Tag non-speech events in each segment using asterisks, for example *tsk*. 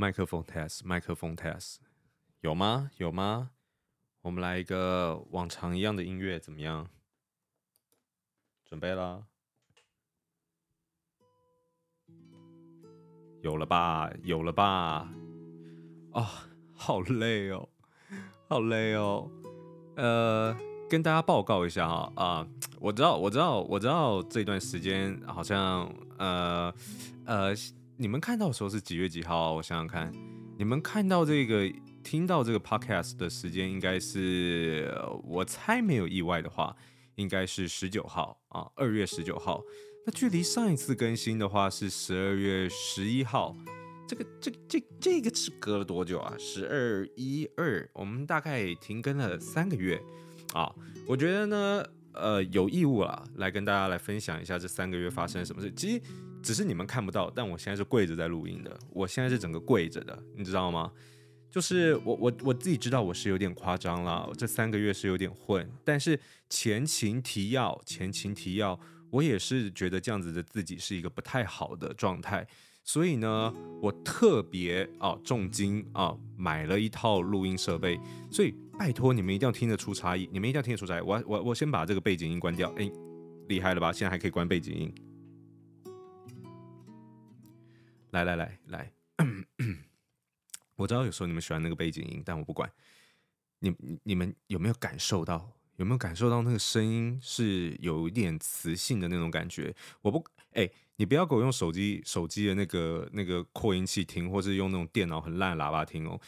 麦克风 test，麦克风 test，有吗？有吗？我们来一个往常一样的音乐，怎么样？准备了？有了吧？有了吧？啊、哦，好累哦，好累哦。呃，跟大家报告一下哈啊、我知道，我知道，我知道这段时间好像呃呃。你们看到的时候是几月几号？我想想看，你们看到这个、听到这个 podcast 的时间，应该是我猜没有意外的话，应该是十九号啊，二月十九号。那距离上一次更新的话是十二月十一号，这个、这、这、这个是隔了多久啊？十二一二，我们大概停更了三个月啊。我觉得呢，呃，有义务啊，来跟大家来分享一下这三个月发生什么事。其实。只是你们看不到，但我现在是跪着在录音的。我现在是整个跪着的，你知道吗？就是我我我自己知道我是有点夸张了，这三个月是有点混。但是前情提要，前情提要，我也是觉得这样子的自己是一个不太好的状态。所以呢，我特别啊重金啊买了一套录音设备。所以拜托你们一定要听得出差异，你们一定要听得出差异。我我我先把这个背景音关掉。哎，厉害了吧？现在还可以关背景音。来来来来，我知道有时候你们喜欢那个背景音，但我不管。你你们有没有感受到？有没有感受到那个声音是有一点磁性的那种感觉？我不，哎，你不要给我用手机手机的那个那个扩音器听，或是用那种电脑很烂的喇叭听哦。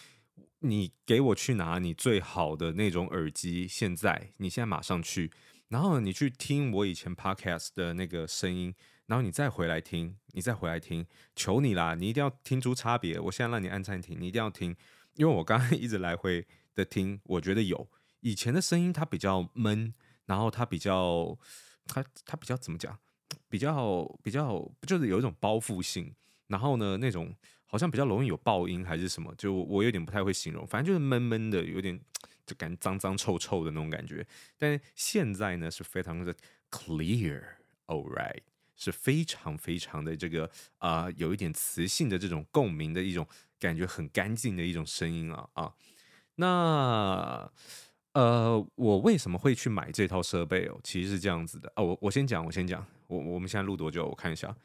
你给我去拿你最好的那种耳机，现在你现在马上去，然后你去听我以前 podcast 的那个声音。然后你再回来听，你再回来听，求你啦！你一定要听出差别。我现在让你按暂停，你一定要听，因为我刚刚一直来回的听，我觉得有以前的声音它比较闷，然后它比较，它它比较怎么讲？比较比较就是有一种包覆性，然后呢那种好像比较容易有爆音还是什么，就我有点不太会形容，反正就是闷闷的，有点 *tsk* 就感觉脏脏臭臭的那种感觉。但现在呢是非常的 clear，all right。是非常非常的这个啊、有一点磁性的这种共鸣的一种感觉，很干净的一种声音啊啊。那呃，我为什么会去买这套设备哦？其实是这样子的哦。我我先讲，我先讲，我我们现在录多久？我看一下，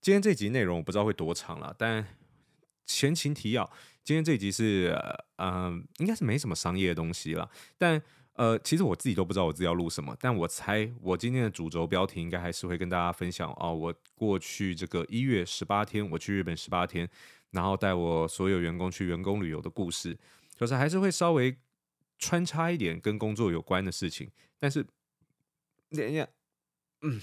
今天这集内容我不知道会多长了，但前情提要，今天这集是嗯、应该是没什么商业的东西了，但。呃，其实我自己都不知道我自己要录什么，但我猜我今天的主轴标题应该还是会跟大家分享啊，我过去这个一月十八天，我去日本十八天，然后带我所有员工去员工旅游的故事，就是还是会稍微穿插一点跟工作有关的事情，但是，等一下，嗯，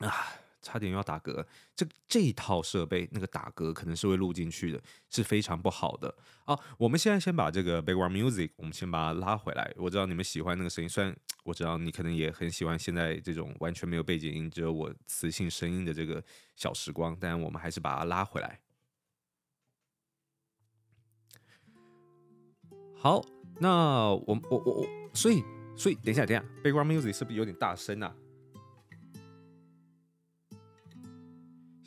啊。差点要打嗝，这这一套设备那个打嗝可能是会录进去的，是非常不好的啊。我们现在先把这个 background music，我们先把它拉回来。我知道你们喜欢那个声音，虽然我知道你可能也很喜欢现在这种完全没有背景音，只有我磁性声音的这个小时光，但我们还是把它拉回来。好，那我我我我，所以所以等一下等一下，background music 是不是有点大声啊？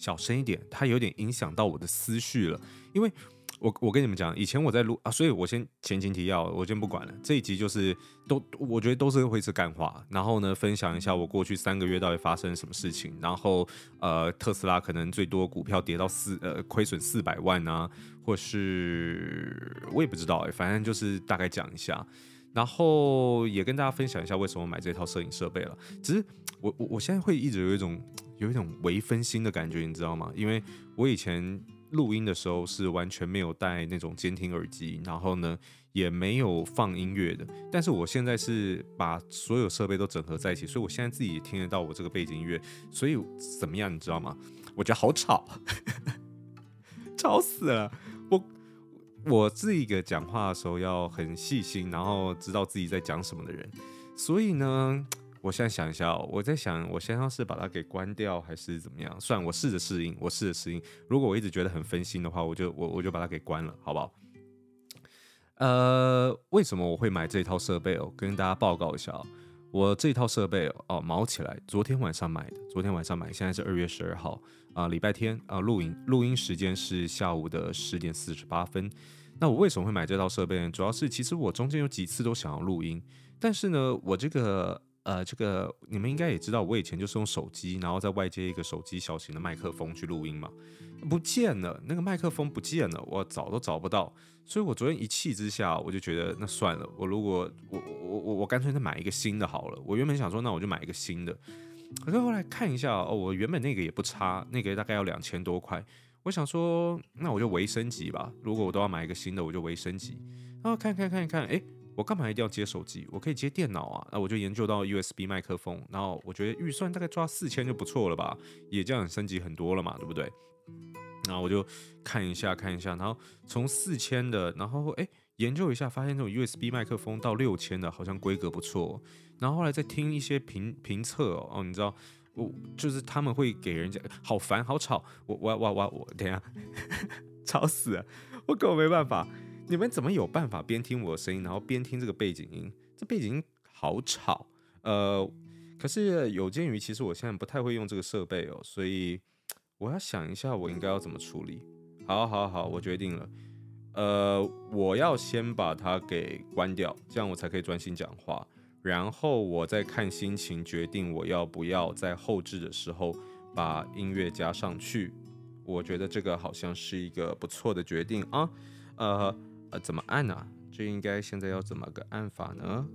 小声一点，它有点影响到我的思绪了。因为我我跟你们讲，以前我在录啊，所以我先前情提要，我先不管了。这一集就是都，我觉得都是会是干话。然后呢，分享一下我过去三个月到底发生什么事情。然后呃，特斯拉可能最多股票跌到四呃亏损四百万啊，或是我也不知道哎，反正就是大概讲一下。然后也跟大家分享一下为什么买这套摄影设备了。只是我我我现在会一直有一种。有一种微分心的感觉，你知道吗？因为我以前录音的时候是完全没有戴那种监听耳机，然后呢也没有放音乐的。但是我现在是把所有设备都整合在一起，所以我现在自己也听得到我这个背景音乐。所以怎么样，你知道吗？我觉得好吵，*laughs* 吵死了！我我是一个讲话的时候要很细心，然后知道自己在讲什么的人，所以呢。我现在想一下，哦我在想，我先要是把它给关掉，还是怎么样？算我试着适应，我试着适应。如果我一直觉得很分心的话，我就我我就把它给关了，好不好？呃，为什么我会买这套设备哦？跟大家报告一下哦，我这套设备哦，毛起来，昨天晚上买的，昨天晚上买，现在是二月十二号啊，礼拜天啊，录音录音时间是下午的十点四十八分。那我为什么会买这套设备呢？主要是其实我中间有几次都想要录音，但是呢，我这个。呃，这个你们应该也知道，我以前就是用手机，然后在外接一个手机小型的麦克风去录音嘛，不见了，那个麦克风不见了，我找都找不到，所以我昨天一气之下，我就觉得那算了，我如果我我我我干脆再买一个新的好了。我原本想说，那我就买一个新的，可是后来看一下哦，我原本那个也不差，那个大概要两千多块，我想说，那我就微升级吧。如果我都要买一个新的，我就微升级。然后看看看一看，哎。我干嘛一定要接手机？我可以接电脑啊！那我就研究到 USB 麦克风，然后我觉得预算大概抓四千就不错了吧，也这样升级很多了嘛，对不对？然后我就看一下看一下，然后从四千的，然后诶研究一下，发现这种 USB 麦克风到六千的，好像规格不错。然后后来再听一些评评测哦，你知道，我就是他们会给人家好烦好吵，我我我我我等下 *laughs* 吵死了，我根本没办法。你们怎么有办法边听我的声音，然后边听这个背景音？这背景音好吵，呃，可是有鉴于其实我现在不太会用这个设备哦，所以我要想一下我应该要怎么处理。好，好，好，我决定了，呃，我要先把它给关掉，这样我才可以专心讲话，然后我再看心情决定我要不要在后置的时候把音乐加上去。我觉得这个好像是一个不错的决定啊，呃。呃，怎么按呢、啊？这应该现在要怎么个按法呢？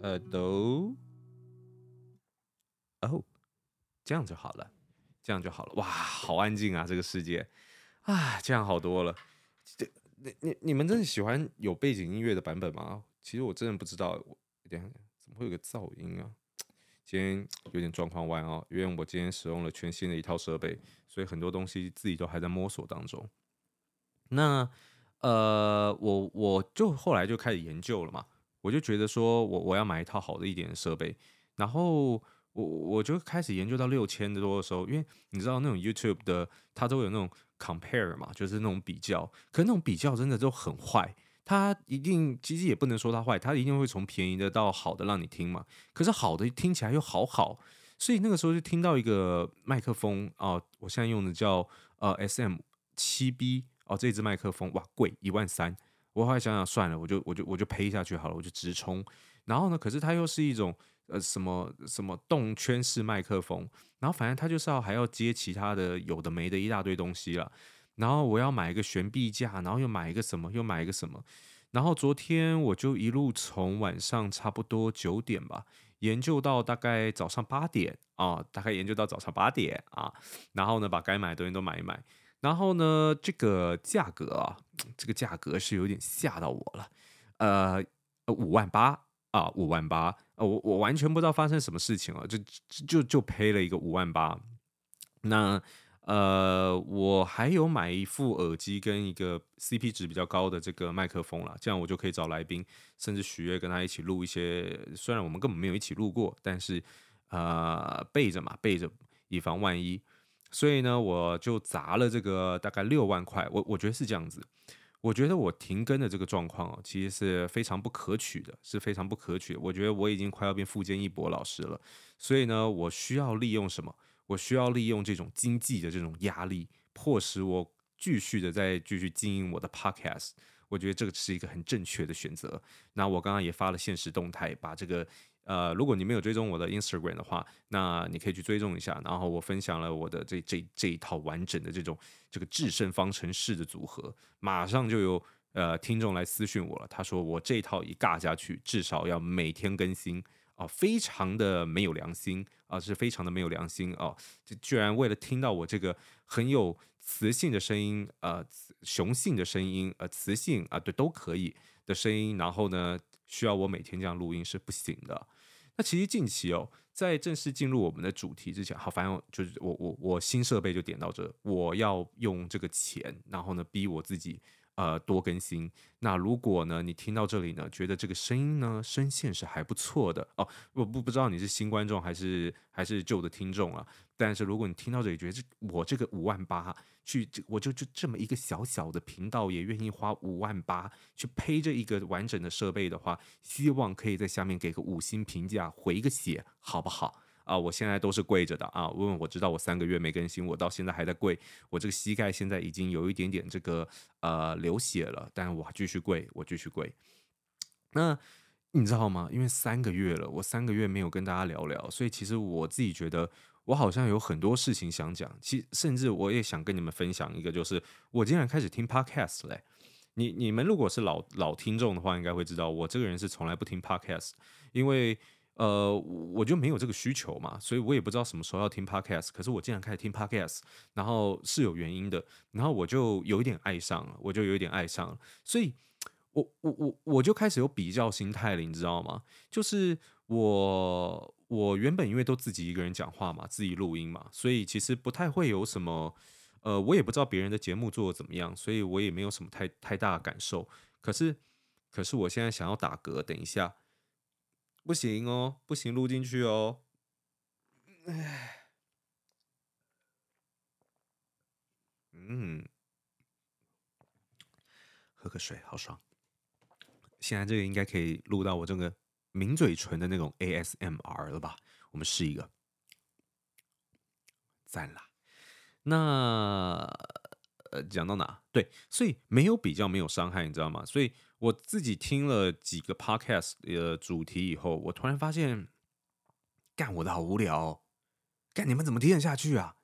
呃，都哦，这样就好了，这样就好了。哇，好安静啊，这个世界啊，这样好多了。这，你你你们真的喜欢有背景音乐的版本吗？其实我真的不知道，我等下怎么会有个噪音啊？今天有点状况外哦，因为我今天使用了全新的一套设备，所以很多东西自己都还在摸索当中。那。呃，我我就后来就开始研究了嘛，我就觉得说我我要买一套好的一点的设备，然后我我就开始研究到六千多的时候，因为你知道那种 YouTube 的它都有那种 compare 嘛，就是那种比较，可是那种比较真的都很坏，它一定其实也不能说它坏，它一定会从便宜的到好的让你听嘛，可是好的听起来又好好，所以那个时候就听到一个麦克风啊，我现在用的叫呃 SM 七 B。哦，这支麦克风哇，贵一万三。我后来想想算了，我就我就我就赔下去好了，我就直冲。然后呢，可是它又是一种呃什么什么动圈式麦克风，然后反正它就是要还要接其他的有的没的一大堆东西了。然后我要买一个悬臂架，然后又买一个什么，又买一个什么。然后昨天我就一路从晚上差不多九点吧，研究到大概早上八点啊，大概研究到早上八点啊。然后呢，把该买的东西都买一买。然后呢，这个价格啊，这个价格是有点吓到我了，呃，五万八啊，五万八，呃，我我完全不知道发生什么事情了，就就就赔了一个五万八。那呃，我还有买一副耳机跟一个 CP 值比较高的这个麦克风了，这样我就可以找来宾，甚至许悦跟他一起录一些，虽然我们根本没有一起录过，但是呃，备着嘛，备着以防万一。所以呢，我就砸了这个大概六万块。我我觉得是这样子，我觉得我停更的这个状况哦，其实是非常不可取的，是非常不可取的。我觉得我已经快要变富坚义博老师了。所以呢，我需要利用什么？我需要利用这种经济的这种压力，迫使我继续的再继续经营我的 podcast。我觉得这个是一个很正确的选择。那我刚刚也发了现实动态，把这个。呃，如果你没有追踪我的 Instagram 的话，那你可以去追踪一下。然后我分享了我的这这这一套完整的这种这个制胜方程式的组合，马上就有呃听众来私信我了。他说我这一套一尬下去，至少要每天更新啊、非常的没有良心啊、是非常的没有良心啊！就、居然为了听到我这个很有磁性的声音，呃，雄性的声音，呃，磁性啊、对，都可以的声音，然后呢，需要我每天这样录音是不行的。那其实近期哦，在正式进入我们的主题之前，好，反正就是我我我新设备就点到这，我要用这个钱，然后呢，逼我自己呃多更新。那如果呢，你听到这里呢，觉得这个声音呢声线是还不错的哦，我不不知道你是新观众还是还是旧的听众啊。但是如果你听到这里觉得这我这个五万八去，我就就这么一个小小的频道也愿意花五万八去配这一个完整的设备的话，希望可以在下面给个五星评价，回个血，好不好？啊，我现在都是跪着的啊，因为我知道我三个月没更新，我到现在还在跪，我这个膝盖现在已经有一点点这个呃流血了，但是我继续跪，我继续跪。那你知道吗？因为三个月了，我三个月没有跟大家聊聊，所以其实我自己觉得我好像有很多事情想讲，其甚至我也想跟你们分享一个，就是我竟然开始听 podcast 嘞。你你们如果是老老听众的话，应该会知道我这个人是从来不听 podcast，因为。呃，我就没有这个需求嘛，所以我也不知道什么时候要听 podcast。可是我竟然开始听 podcast，然后是有原因的，然后我就有一点爱上了，我就有一点爱上了。所以我我我我就开始有比较心态了，你知道吗？就是我我原本因为都自己一个人讲话嘛，自己录音嘛，所以其实不太会有什么，呃，我也不知道别人的节目做的怎么样，所以我也没有什么太太大的感受。可是可是我现在想要打嗝，等一下。不行哦，不行，录进去哦。唉，嗯，喝个水，好爽。现在这个应该可以录到我这个抿嘴唇的那种 ASMR 了吧？我们试一个，赞啦。那呃，讲到哪？对，所以没有比较，没有伤害，你知道吗？所以。我自己听了几个 podcast 的主题以后，我突然发现，干我的好无聊哦，干你们怎么听得下去啊？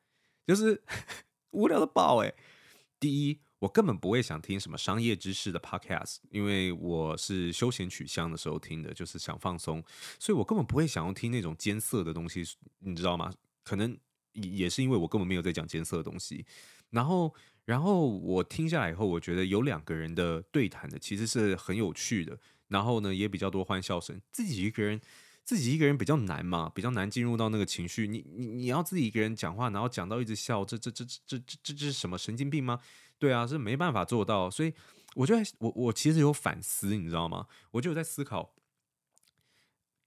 就是 *laughs* 无聊的爆诶。第一，我根本不会想听什么商业知识的 podcast，因为我是休闲取向的时候听的，就是想放松，所以我根本不会想要听那种艰涩的东西，你知道吗？可能也是因为我根本没有在讲艰涩的东西，然后。然后我听下来以后，我觉得有两个人的对谈的其实是很有趣的，然后呢也比较多欢笑声。自己一个人，自己一个人比较难嘛，比较难进入到那个情绪。你你你要自己一个人讲话，然后讲到一直笑，这这这这这这这是什么神经病吗？对啊，是没办法做到。所以我就在我我其实有反思，你知道吗？我就在思考，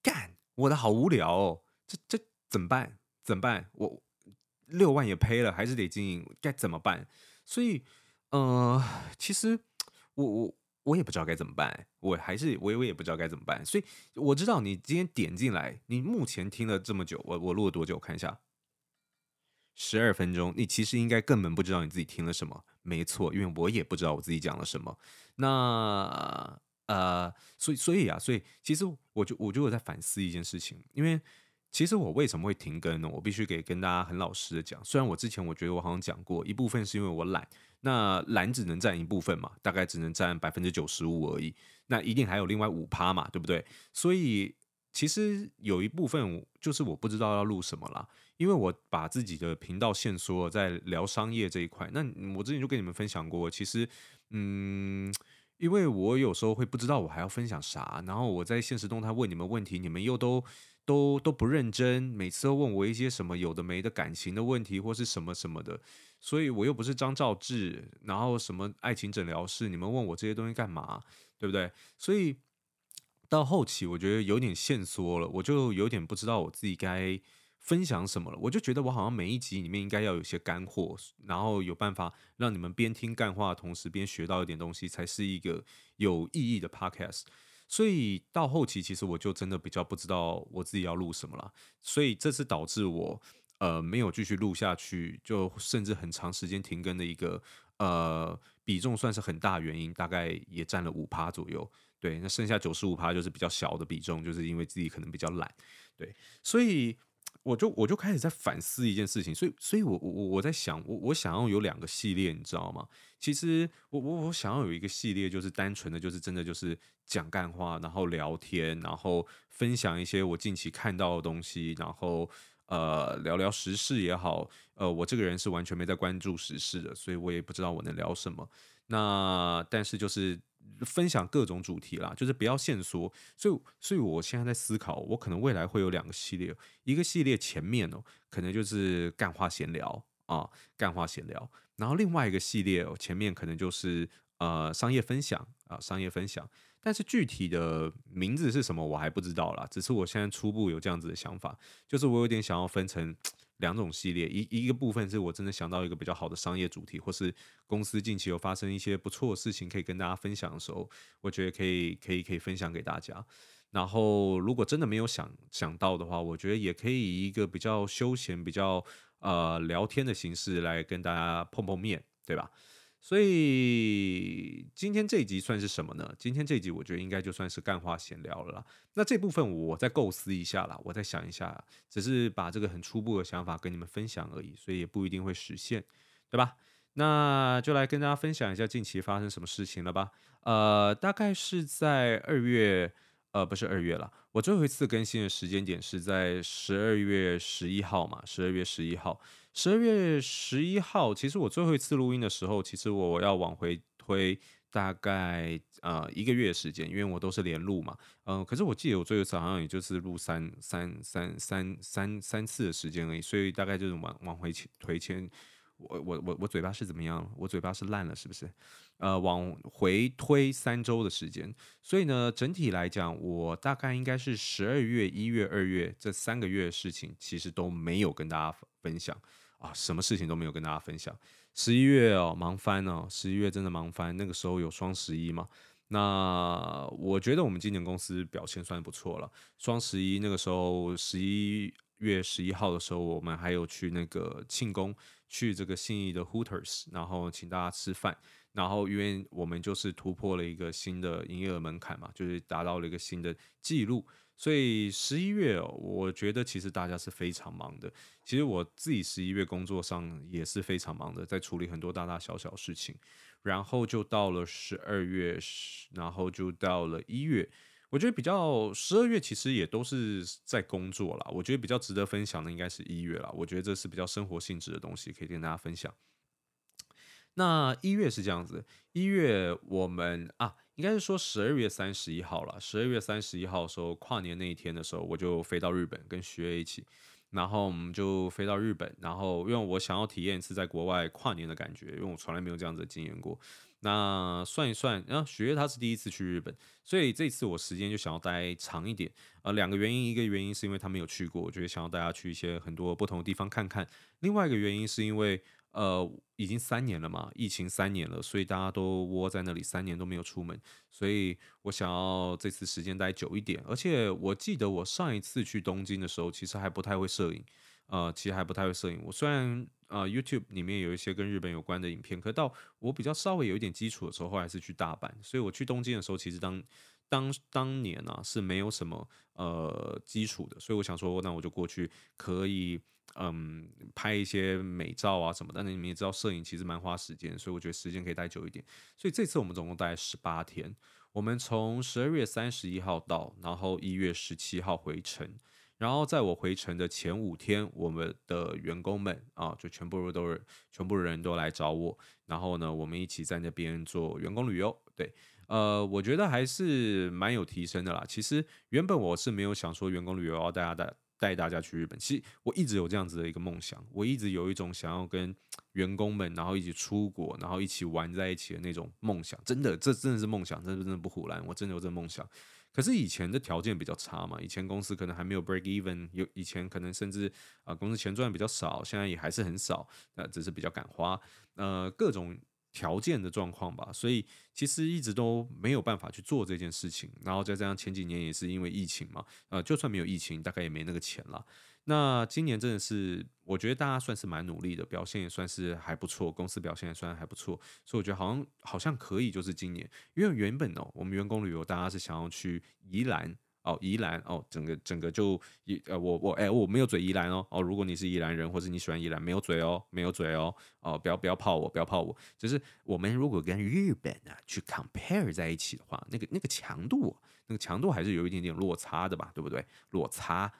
干我的好无聊哦，这这怎么办？怎么办？我六万也赔了，还是得经营，该怎么办？所以，呃，其实我我我也不知道该怎么办，我还是我我也不知道该怎么办。所以我知道你今天点进来，你目前听了这么久，我我录了多久？我看一下，十二分钟。你其实应该根本不知道你自己听了什么，没错，因为我也不知道我自己讲了什么。那呃，所以所以啊，所以其实我就我就有在反思一件事情，因为。其实我为什么会停更呢？我必须给跟大家很老实的讲，虽然我之前我觉得我好像讲过，一部分是因为我懒，那懒只能占一部分嘛，大概只能占百分之九十五而已，那一定还有另外五趴嘛，对不对？所以其实有一部分就是我不知道要录什么啦，因为我把自己的频道限缩在聊商业这一块。那我之前就跟你们分享过，其实嗯，因为我有时候会不知道我还要分享啥，然后我在现实动态问你们问题，你们又都。都都不认真，每次都问我一些什么有的没的感情的问题，或是什么什么的，所以我又不是张兆志，然后什么爱情诊疗室，你们问我这些东西干嘛？对不对？所以到后期我觉得有点限缩了，我就有点不知道我自己该分享什么了。我就觉得我好像每一集里面应该要有些干货，然后有办法让你们边听干话的同时边学到一点东西，才是一个有意义的 podcast。所以到后期，其实我就真的比较不知道我自己要录什么了。所以这是导致我呃没有继续录下去，就甚至很长时间停更的一个呃比重，算是很大原因，大概也占了五趴左右。对，那剩下九十五趴就是比较小的比重，就是因为自己可能比较懒。对，所以。我就我就开始在反思一件事情，所以所以我我我在想，我我想要有两个系列，你知道吗？其实我我我想要有一个系列，就是单纯的就是真的就是讲干话，然后聊天，然后分享一些我近期看到的东西，然后呃聊聊时事也好，呃我这个人是完全没在关注时事的，所以我也不知道我能聊什么。那但是就是。分享各种主题啦，就是不要限缩，所以，所以我现在在思考，我可能未来会有两个系列，一个系列前面哦，可能就是干话闲聊啊，干话闲聊，然后另外一个系列，前面可能就是呃商业分享啊、商业分享。但是具体的名字是什么，我还不知道啦。只是我现在初步有这样子的想法，就是我有点想要分成两种系列，一一个部分是我真的想到一个比较好的商业主题，或是公司近期有发生一些不错的事情可以跟大家分享的时候，我觉得可以可以可以分享给大家。然后如果真的没有想想到的话，我觉得也可以以一个比较休闲、比较呃聊天的形式来跟大家碰碰面，对吧？所以今天这一集算是什么呢？今天这一集我觉得应该就算是干话闲聊了啦。那这部分我再构思一下啦，我再想一下，只是把这个很初步的想法跟你们分享而已，所以也不一定会实现，对吧？那就来跟大家分享一下近期发生什么事情了吧。呃，大概是在二月，呃，不是二月了，我最后一次更新的时间点是在十二月十一号嘛，十二月十一号。十二月十一号，其实我最后一次录音的时候，其实我要往回推大概呃一个月时间，因为我都是连录嘛，嗯、可是我记得我最后一次好像也就是录三三三三三三次的时间而已，所以大概就是往往回推前。我我我我嘴巴是怎么样？我嘴巴是烂了是不是？呃，往回推三周的时间，所以呢，整体来讲，我大概应该是十二月、一月、二月这三个月的事情，其实都没有跟大家分享啊，什么事情都没有跟大家分享。十一月哦，忙翻哦，十一月真的忙翻。那个时候有双十一嘛？那我觉得我们今年公司表现算不错了。双十一那个时候，十一月十一号的时候，我们还有去那个庆功。去这个信义的 Hooters，然后请大家吃饭，然后因为我们就是突破了一个新的营业额门槛嘛，就是达到了一个新的记录，所以十一月，我觉得其实大家是非常忙的。其实我自己十一月工作上也是非常忙的，在处理很多大大小小事情，然后就到了十二月，然后就到了一月。我觉得比较十二月其实也都是在工作啦。我觉得比较值得分享的应该是一月啦。我觉得这是比较生活性质的东西，可以跟大家分享。那一月是这样子，一月我们啊，应该是说十二月三十一号了。十二月三十一号的时候，跨年那一天的时候，我就飞到日本跟徐悦一起，然后我们就飞到日本，然后因为我想要体验一次在国外跨年的感觉，因为我从来没有这样子的经验过。那算一算，然后学月他是第一次去日本，所以这次我时间就想要待长一点。呃，两个原因，一个原因是因为他没有去过，我觉得想要带他去一些很多不同的地方看看。另外一个原因是因为，呃，已经三年了嘛，疫情三年了，所以大家都窝在那里三年都没有出门，所以我想要这次时间待久一点。而且我记得我上一次去东京的时候，其实还不太会摄影，呃，其实还不太会摄影。我虽然。呃、YouTube 里面有一些跟日本有关的影片，可到我比较稍微有一点基础的时候，后来是去大阪，所以我去东京的时候，其实当当当年呢、是没有什么呃基础的，所以我想说，那我就过去可以嗯拍一些美照啊什么，但是你们也知道，摄影其实蛮花时间，所以我觉得时间可以待久一点，所以这次我们总共待十八天，我们从十二月三十一号到，然后一月十七号回程。然后在我回程的前五天，我们的员工们啊，就全部都是全部人都来找我，然后呢，我们一起在那边做员工旅游。对，呃，我觉得还是蛮有提升的啦。其实原本我是没有想说员工旅游要带大家带带大家去日本，其实我一直有这样子的一个梦想，我一直有一种想要跟员工们然后一起出国，然后一起玩在一起的那种梦想。真的，这真的是梦想，真的真的不唬烂，我真的有这梦想。可是以前的条件比较差嘛，以前公司可能还没有 break even，有以前可能甚至啊、公司钱赚比较少，现在也还是很少，那、呃、只是比较敢花，呃各种条件的状况吧，所以其实一直都没有办法去做这件事情，然后再加上前几年也是因为疫情嘛，呃就算没有疫情，大概也没那个钱了。那今年真的是，我觉得大家算是蛮努力的，表现也算是还不错，公司表现也算还不错，所以我觉得好像好像可以，就是今年，因为原本哦，我们员工旅游大家是想要去宜兰哦，宜兰哦，整个整个就一呃，我我哎、我没有嘴宜兰哦哦，如果你是宜兰人或者你喜欢宜兰，没有嘴哦，没有嘴哦哦，不要不要泡我，不要泡我，就是我们如果跟日本啊去 compare 在一起的话，那个那个强度，那个强度还是有一点点落差的吧，对不对？落差。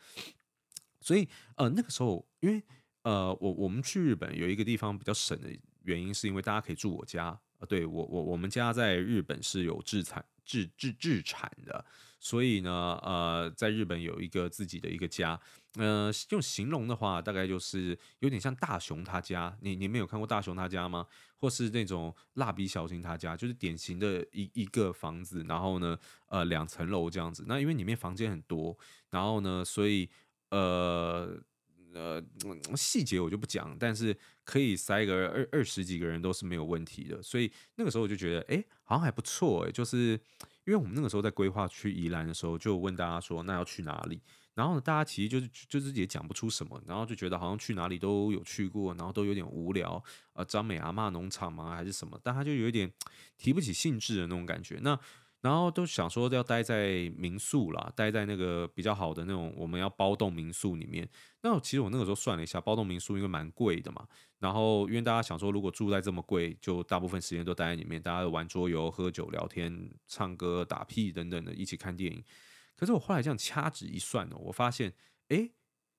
所以，呃，那个时候，因为，呃，我我们去日本有一个地方比较省的原因，是因为大家可以住我家，呃，对我我我们家在日本是有制产制制制产的，所以呢，呃，在日本有一个自己的一个家。呃，用形容的话，大概就是有点像大雄他家。你你们有看过大雄他家吗？或是那种蜡笔小新他家，就是典型的一一个房子，然后呢，呃，两层楼这样子。那因为里面房间很多，然后呢，所以呃呃细节我就不讲，但是可以塞个二二十几个人都是没有问题的。所以那个时候我就觉得，哎，好像还不错哎。就是因为我们那个时候在规划去宜兰的时候，就问大家说，那要去哪里？然后呢，大家其实就是就是也讲不出什么，然后就觉得好像去哪里都有去过，然后都有点无聊。呃，张美阿嬷农场吗？还是什么？但他就有一点提不起兴致的那种感觉。那然后都想说要待在民宿啦，待在那个比较好的那种我们要包栋民宿里面。那其实我那个时候算了一下，包栋民宿因为蛮贵的嘛。然后因为大家想说，如果住在这么贵，就大部分时间都待在里面，大家玩桌游、喝酒、聊天、唱歌、打屁等等的，一起看电影。可是我后来这样掐指一算呢，我发现，哎，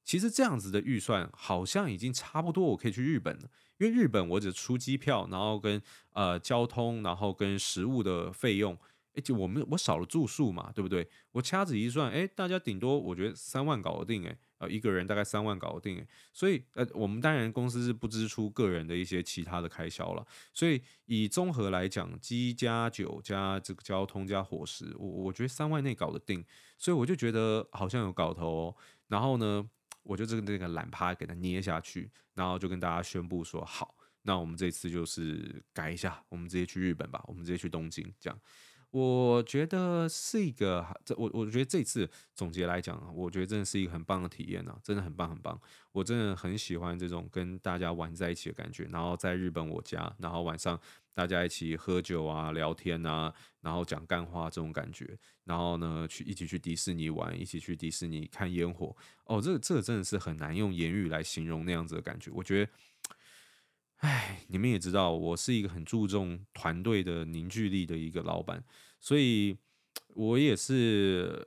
其实这样子的预算好像已经差不多，我可以去日本了。因为日本我只出机票，然后跟呃交通，然后跟食物的费用，哎，就我们我少了住宿嘛，对不对？我掐指一算，哎，大家顶多我觉得三万搞得定，哎。呃，一个人大概三万搞得定，所以呃，我们当然公司是不支出个人的一些其他的开销了，所以以综合来讲，机加酒加这个交通加伙食，我我觉得三万内搞得定，所以我就觉得好像有搞头哦。然后呢，我就这个那个懒趴给它捏下去，然后就跟大家宣布说，好，那我们这次就是改一下，我们直接去日本吧，我们直接去东京这样。我觉得是一个，这我我觉得这次总结来讲，我觉得真的是一个很棒的体验啊，真的很棒很棒。我真的很喜欢这种跟大家玩在一起的感觉。然后在日本我家，然后晚上大家一起喝酒啊、聊天啊，然后讲干话这种感觉。然后呢，去一起去迪士尼玩，一起去迪士尼看烟火。哦，这个这个真的是很难用言语来形容那样子的感觉。我觉得。唉，你们也知道，我是一个很注重团队的凝聚力的一个老板，所以我也是，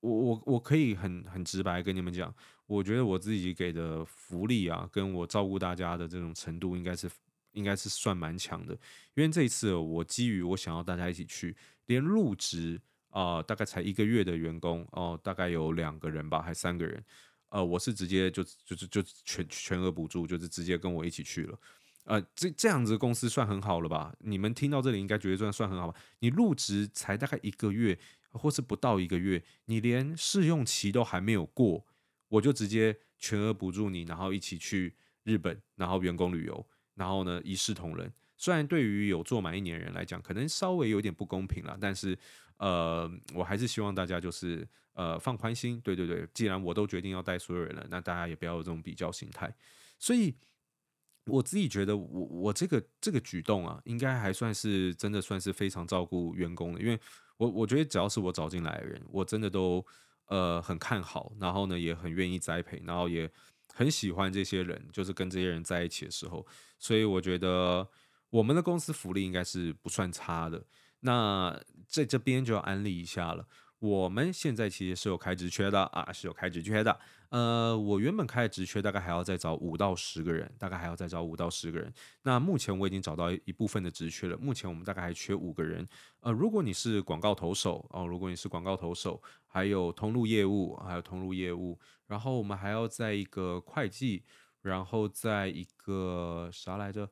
我我我可以很很直白跟你们讲，我觉得我自己给的福利啊，跟我照顾大家的这种程度，应该是应该是算蛮强的。因为这一次我基于我想要大家一起去，连入职啊、大概才一个月的员工哦、大概有两个人吧，还三个人，呃，我是直接就就是就全全额补助，就是直接跟我一起去了。呃，这这样子的公司算很好了吧？你们听到这里应该觉得这样算很好吧？你入职才大概一个月，或是不到一个月，你连试用期都还没有过，我就直接全额补助你，然后一起去日本，然后员工旅游，然后呢一视同仁。虽然对于有做满一年人来讲，可能稍微有点不公平了，但是呃，我还是希望大家就是呃放宽心。对对对，既然我都决定要带所有人了，那大家也不要有这种比较心态。所以。我自己觉得我，我这个这个举动啊，应该还算是真的算是非常照顾员工的，因为我我觉得只要是我找进来的人，我真的都呃很看好，然后呢也很愿意栽培，然后也很喜欢这些人，就是跟这些人在一起的时候，所以我觉得我们的公司福利应该是不算差的。那在这边就要安利一下了。我们现在其实是有开职缺的啊，是有开职缺的。呃，我原本开的职缺大概还要再找五到十个人，大概还要再找五到十个人。那目前我已经找到一部分的职缺了，目前我们大概还缺五个人。呃，如果你是广告投手哦，如果你是广告投手，还有通路业务，还有通路业务，然后我们还要在一个会计，然后在一个啥来着？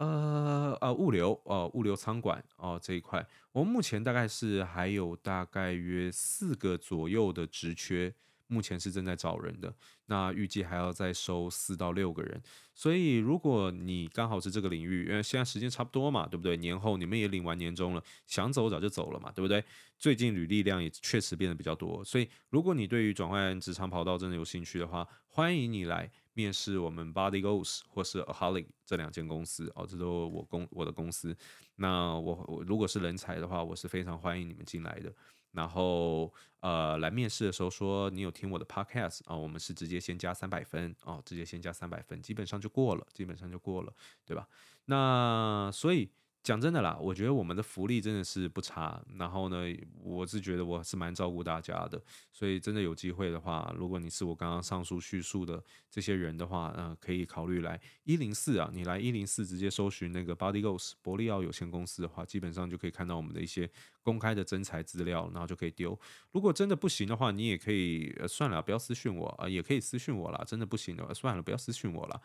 呃呃，物流、呃，物流仓管哦、呃、这一块，我们目前大概是还有大概约四个左右的职缺，目前是正在找人的。那预计还要再收四到六个人，所以如果你刚好是这个领域，因为现在时间差不多嘛，对不对？年后你们也领完年终了，想走早就走了嘛，对不对？最近履历量也确实变得比较多，所以如果你对于转换职场跑道真的有兴趣的话，欢迎你来。面试我们 Body g o e s 或是 Aholic 这两间公司哦，这都我公我的公司。那我我如果是人才的话，我是非常欢迎你们进来的。然后呃，来面试的时候说你有听我的 Podcast 啊、我们是直接先加三百分哦，直接先加三百分，基本上就过了，基本上就过了，对吧？那所以讲真的啦，我觉得我们的福利真的是不差。然后呢，我是觉得我是蛮照顾大家的，所以真的有机会的话，如果你是我刚刚上述叙述的这些人的话，嗯、呃，可以考虑来一零四啊，你来一零四直接搜寻那个 Body Goals 伯利奥有限公司的话，基本上就可以看到我们的一些公开的征才资料，然后就可以丢。如果真的不行的话，你也可以、呃、算了，不要私讯我啊、也可以私讯我啦。真的不行的，算了，不要私讯我了。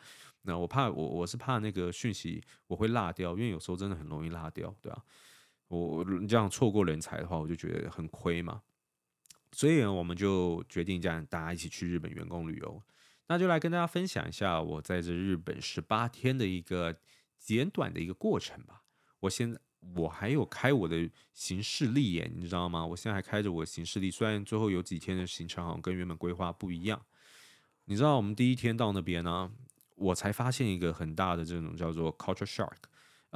那我怕我我是怕那个讯息我会落掉，因为有时候真的很容易拉掉，对啊，我这样错过人才的话，我就觉得很亏嘛。所以呢，我们就决定这样，大家一起去日本员工旅游。那就来跟大家分享一下我在这日本十八天的一个简短的一个过程吧。我现在我还有开我的行事历耶，你知道吗？我现在还开着我的行事历，虽然最后有几天的行程好像跟原本规划不一样。你知道我们第一天到那边呢？我才发现一个很大的这种叫做 culture shock，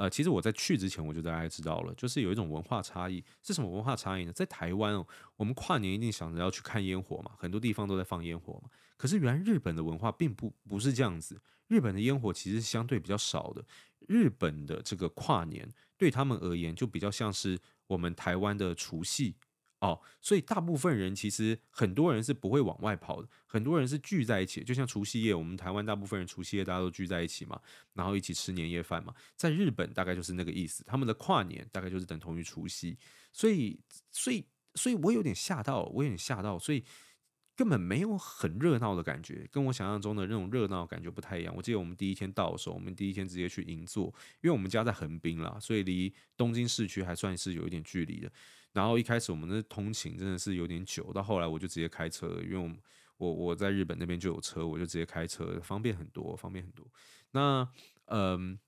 呃，其实我在去之前我就大概知道了，就是有一种文化差异。是什么文化差异呢？在台湾哦，我们跨年一定想着要去看烟火嘛，很多地方都在放烟火嘛。可是原来日本的文化并不不是这样子，日本的烟火其实相对比较少的。日本的这个跨年对他们而言，就比较像是我们台湾的除夕。哦，所以大部分人其实很多人是不会往外跑的，很多人是聚在一起，就像除夕夜，我们台湾大部分人除夕夜大家都聚在一起嘛，然后一起吃年夜饭嘛。在日本大概就是那个意思，他们的跨年大概就是等同于除夕，所以，所以，所以我有点吓到，我有点吓到，所以根本没有很热闹的感觉，跟我想象中的那种热闹感觉不太一样。我记得我们第一天到的时候，我们第一天直接去银座，因为我们家在横滨啦，所以离东京市区还算是有一点距离的。然后一开始我们的通勤真的是有点久，到后来我就直接开车，因为我我我在日本那边就有车，我就直接开车，方便很多，方便很多。那嗯，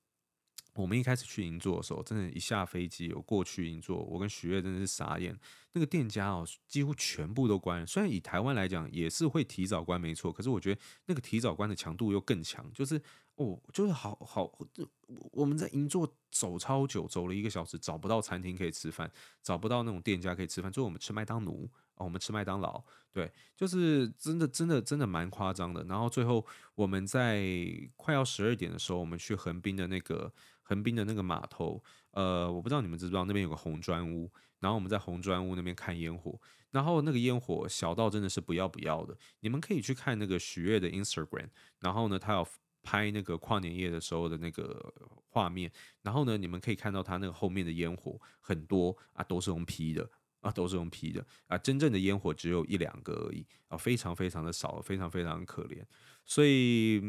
我们一开始去银座的时候，真的，一下飞机，我过去银座，我跟许悦真的是傻眼，那个店家哦，几乎全部都关。虽然以台湾来讲也是会提早关，没错，可是我觉得那个提早关的强度又更强，就是。哦，就是好好，我们在银座走超久，走了一个小时，找不到餐厅可以吃饭，找不到那种店家可以吃饭，最后我们吃麦当劳，哦，我们吃麦当劳，对，就是真的真的真的蛮夸张的。然后最后我们在快要十二点的时候，我们去横滨的那个横滨的那个码头，呃，我不知道你们知不知道那边有个红砖屋，然后我们在红砖屋那边看烟火，然后那个烟火小到真的是不要不要的，你们可以去看那个许悦的 Instagram，然后呢，他有。拍那个跨年夜的时候的那个画面，然后呢，你们可以看到它那个后面的烟火很多啊，都是用 P 的啊，都是用 P 的啊，真正的烟火只有一两个而已啊，非常非常的少，非常非常可怜。所以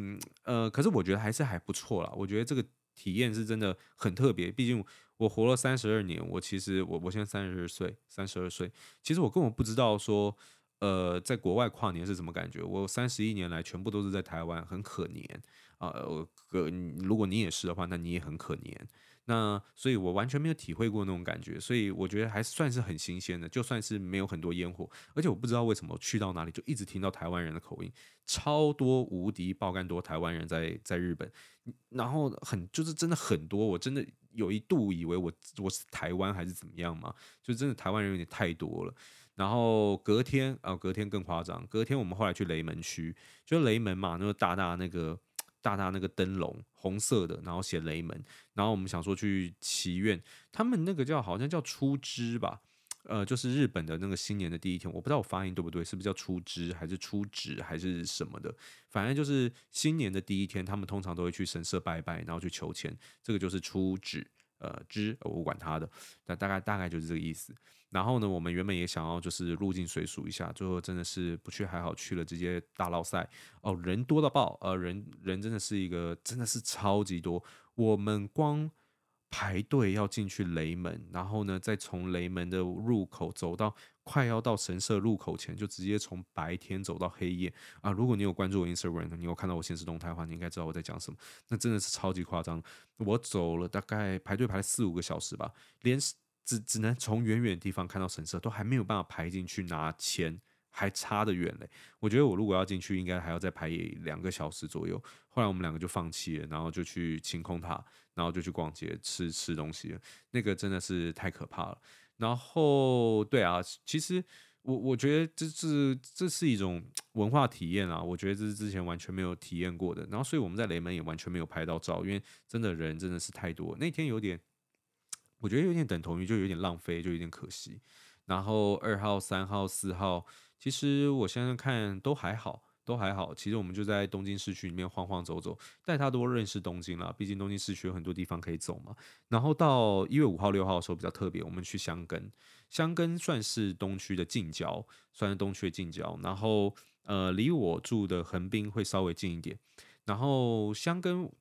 呃，可是我觉得还是还不错啦。我觉得这个体验是真的很特别，毕竟我活了三十二年，我其实我我现在三十二岁，三十二岁，其实我根本不知道说。呃，在国外跨年是什么感觉？我三十一年来全部都是在台湾，很可怜！呃，如果你也是的话，那你也很可怜。那所以，我完全没有体会过那种感觉，所以我觉得还算是很新鲜的。就算是没有很多烟火，而且我不知道为什么去到哪里就一直听到台湾人的口音，超多无敌爆肝多台湾人在在日本，然后很就是真的很多，我真的有一度以为我我是台湾还是怎么样嘛？就真的台湾人有点太多了。然后隔天啊、隔天更夸张。隔天我们后来去雷门区，就雷门嘛，那个大大那个大大那个灯笼，红色的，然后写雷门。然后我们想说去祈愿，他们那个叫好像叫初之吧，呃，就是日本的那个新年的第一天，我不知道我发音对不对，是不是叫初之还是初止还是什么的？反正就是新年的第一天，他们通常都会去神社拜拜，然后去求签，这个就是初止。呃，之我管他的，那大概大概就是这个意思。然后呢，我们原本也想要就是入境随俗一下，最后真的是不去还好，去了直接大捞赛哦，人多到爆，呃，人人真的是一个真的是超级多，我们光。排队要进去雷门，然后呢，再从雷门的入口走到快要到神社入口前，就直接从白天走到黑夜啊！如果你有关注我 Instagram，你有看到我现实动态的话，你应该知道我在讲什么。那真的是超级夸张，我走了大概排队排了四五个小时吧，连只只能从远远的地方看到神社，都还没有办法排进去拿签。还差得远嘞，我觉得我如果要进去，应该还要再排两个小时左右。后来我们两个就放弃了，然后就去晴空塔，然后就去逛街吃吃东西。那个真的是太可怕了。然后对啊，其实我我觉得这是这是一种 *tsk* 文化体验啊，我觉得这是之前完全没有体验过的。然后所以我们在雷门也完全没有拍到照，因为真的人真的是太多。那天有点我觉得有点等同于就有点浪费，就有点可惜。然后二号、三号、四号，其实我现在看都还好。都还好，其实我们就在东京市区里面晃晃走走，带他多认识东京啦。毕竟东京市区有很多地方可以走嘛。然后到一月五号、六号的时候比较特别，我们去箱根，箱根算是东区的近郊，算是东区的近郊。然后呃，离我住的横滨会稍微近一点。然后箱根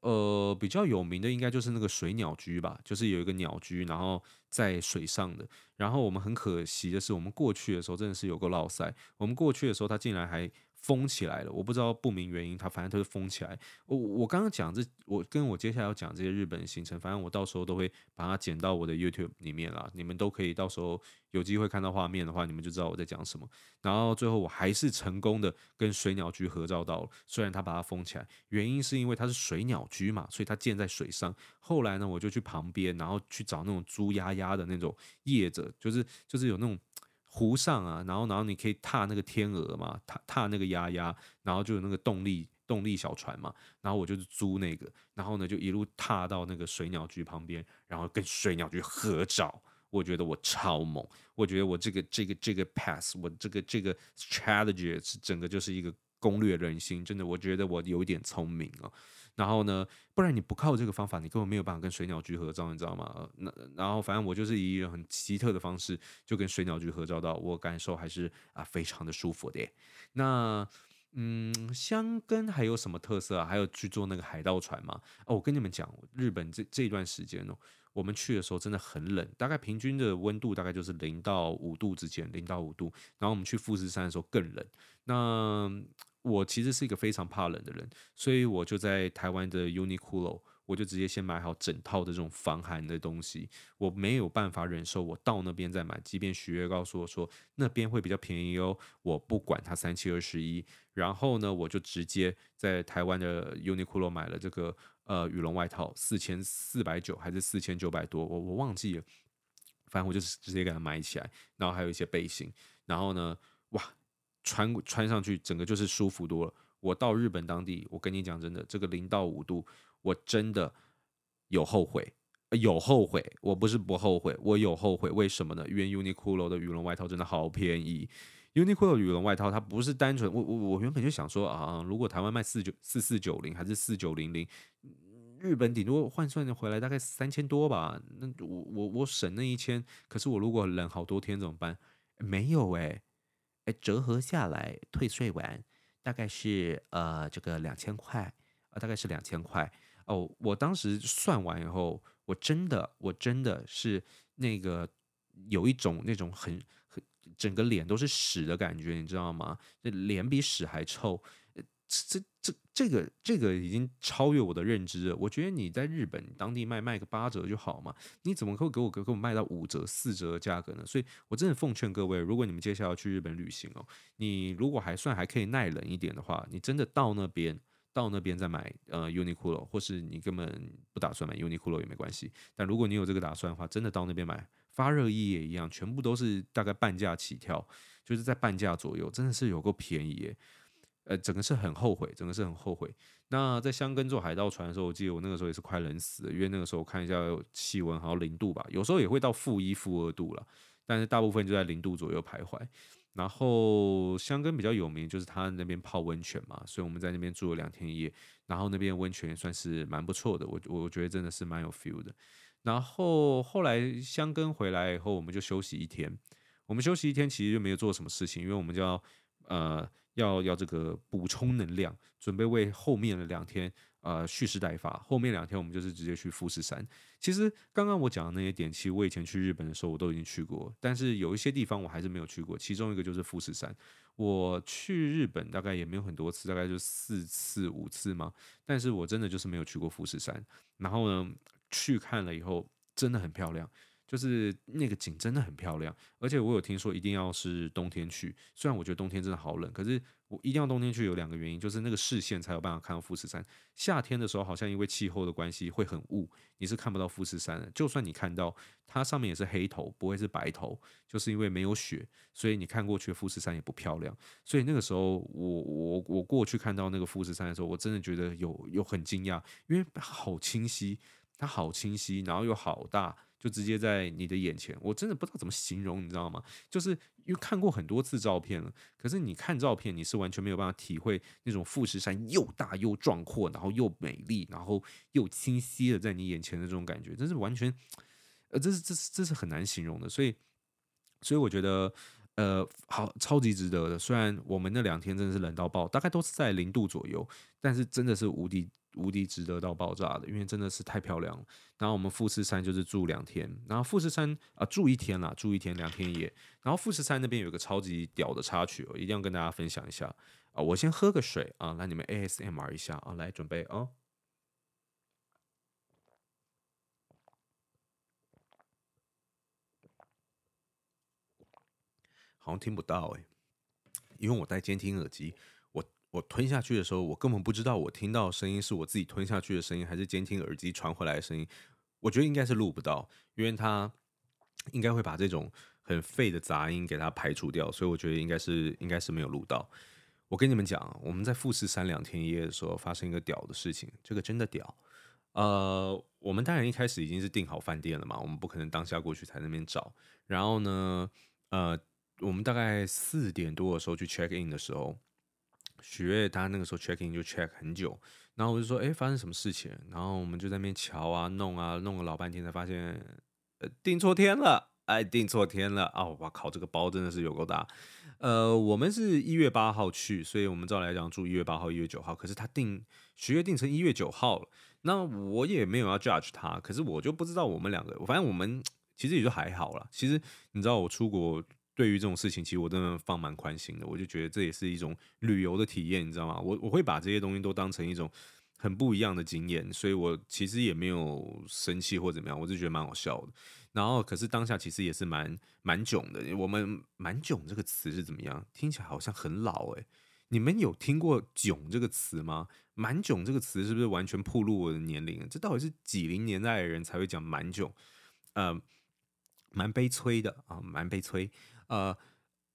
呃比较有名的应该就是那个水鸟居吧，就是有一个鸟居，然后在水上的。然后我们很可惜的是，我们过去的时候真的是有个落赛。我们过去的时候，他竟然还。封起来了，我不知道不明原因，它反正它是封起来。我我刚刚讲这，我跟我接下来要讲这些日本行程，反正我到时候都会把它剪到我的 YouTube 里面啦，你们都可以到时候有机会看到画面的话，你们就知道我在讲什么。然后最后我还是成功的跟水鸟居合照到了，虽然它把它封起来，原因是因为它是水鸟居嘛，所以它建在水上。后来呢，我就去旁边，然后去找那种猪鸭鸭的那种业者，就是就是有那种。湖上啊，然后然后你可以踏那个天鹅嘛，踏踏那个鸭鸭，然后就有那个动力动力小船嘛，然后我就是租那个，然后呢就一路踏到那个水鸟居旁边，然后跟水鸟居合照，我觉得我超猛，我觉得我这个这个这个 pass，我这个这个 strategy 是整个就是一个攻略人心，真的，我觉得我有一点聪明哦。然后呢，不然你不靠这个方法，你根本没有办法跟水鸟居合照，你知道吗？那然后反正我就是以一种很奇特的方式就跟水鸟居合照到，我感受还是啊非常的舒服的。那嗯，箱根还有什么特色啊？还有去坐那个海盗船吗？哦，我跟你们讲，日本这这段时间哦，我们去的时候真的很冷，大概平均的温度大概就是零到五度之间，零到五度。然后我们去富士山的时候更冷。那我其实是一个非常怕冷的人，所以我就在台湾的 Uniqlo，我就直接先买好整套的这种防寒的东西。我没有办法忍受，我到那边再买，即便许悦告诉我说那边会比较便宜哦，我不管它三七二十一。然后呢，我就直接在台湾的 Uniqlo 买了这个呃羽绒外套，四千四百九还是四千九百多，我我忘记了，反正我就直接给它买起来。然后还有一些背心，然后呢，哇。穿穿上去，整个就是舒服多了。我到日本当地，我跟你讲真的，这个零到五度，我真的有后悔，有后悔。我不是不后悔，我有后悔。为什么呢？因为 Uniqlo 的羽绒外套真的好便宜。Uniqlo 的羽绒外套，它不是单纯，我我我原本就想说啊，如果台湾卖四九四四九零还是四九零零，日本顶多换算回来大概三千多吧。那我我我省那一千，可是我如果冷好多天怎么办？没有哎、欸。哎，折合下来退税完，大概是呃这个两千块，呃大概是两千块哦。我当时算完以后，我真的我真的是那个有一种那种很很整个脸都是屎的感觉，你知道吗？这脸比屎还臭。这这这个这个已经超越我的认知了。我觉得你在日本当地卖卖个八折就好嘛，你怎么会给我给我卖到五折四折的价格呢？所以我真的奉劝各位，如果你们接下来要去日本旅行哦，你如果还算还可以耐冷一点的话，你真的到那边到那边再买呃 Uniqlo，或是你根本不打算买 Uniqlo 也没关系。但如果你有这个打算的话，真的到那边买发热衣也一样，全部都是大概半价起跳，就是在半价左右，真的是有够便宜耶。呃，整个是很后悔，整个是很后悔。那在箱根坐海盗船的时候，我记得我那个时候也是快冷死了，因为那个时候我看一下气温好像零度吧，有时候也会到负一、负二度了，但是大部分就在零度左右徘徊。然后箱根比较有名，就是他那边泡温泉嘛，所以我们在那边住了两天一夜。然后那边温泉也算是蛮不错的，我我觉得真的是蛮有 feel 的。然后后来箱根回来以后，我们就休息一天。我们休息一天其实就没有做什么事情，因为我们就要呃。要要这个补充能量，准备为后面的两天呃蓄势待发。后面两天我们就是直接去富士山。其实刚刚我讲的那些点，其实我以前去日本的时候我都已经去过，但是有一些地方我还是没有去过。其中一个就是富士山。我去日本大概也没有很多次，大概就四次五次嘛。但是我真的就是没有去过富士山。然后呢，去看了以后真的很漂亮。就是那个景真的很漂亮，而且我有听说一定要是冬天去。虽然我觉得冬天真的好冷，可是我一定要冬天去有两个原因，就是那个视线才有办法看到富士山。夏天的时候好像因为气候的关系会很雾，你是看不到富士山的。就算你看到它上面也是黑头，不会是白头，就是因为没有雪，所以你看过去富士山也不漂亮。所以那个时候我我我过去看到那个富士山的时候，我真的觉得有有很惊讶，因为好清晰，它好清晰，然后又好大。就直接在你的眼前，我真的不知道怎么形容，你知道吗？就是因为看过很多次照片了，可是你看照片，你是完全没有办法体会那种富士山又大又壮阔，然后又美丽，然后又清晰的在你眼前的这种感觉，真是完全，呃，这是这是这是很难形容的，所以，所以我觉得。呃，好，超级值得的。虽然我们那两天真的是冷到爆，大概都是在零度左右，但是真的是无敌无敌值得到爆炸的，因为真的是太漂亮了。然后我们富士山就是住两天，然后富士山啊、住一天啦，住一天两天也。然后富士山那边有个超级屌的插曲，我一定要跟大家分享一下啊、我先喝个水啊，来你们 ASMR 一下啊，来准备啊。好像听不到哎、因为我戴监听耳机，我吞下去的时候，我根本不知道我听到声音是我自己吞下去的声音，还是监听耳机传回来的声音。我觉得应该是录不到，因为它应该会把这种很废的杂音给它排除掉，所以我觉得应该是应该是没有录到。我跟你们讲，我们在富士山两天一夜的时候发生一个屌的事情，这个真的屌。呃，我们当然一开始已经是订好饭店了嘛，我们不可能当下过去才那边找。然后呢，呃。我们大概四点多的时候去 check in 的时候，许悦他那个时候 check in 就 check 很久，然后我就说：“哎，发生什么事情？”然后我们就在那边瞧啊、弄啊，弄了老半天，才发现，呃，订错天了，哎，订错天了啊！我靠，这个包真的是有够大。呃，我们是一月八号去，所以我们照来讲住一月八号、一月九号，可是他订许悦订成一月九号了，那我也没有要 judge 他，可是我就不知道我们两个，反正我们 *tsk* 其实也就还好啦。其实你知道我出国。对于这种事情，其实我真的放蛮宽心的。我就觉得这也是一种旅游的体验，你知道吗？我我会把这些东西都当成一种很不一样的经验，所以我其实也没有生气或怎么样，我就觉得蛮好笑的。然后，可是当下其实也是蛮蛮囧的。我们“蛮囧”这个词是怎么样？听起来好像很老诶。你们有听过“囧”这个词吗？“蛮囧”这个词是不是完全暴露我的年龄？这到底是几零年代的人才会讲“蛮囧”？呃，蛮悲催的啊，蛮悲催。呃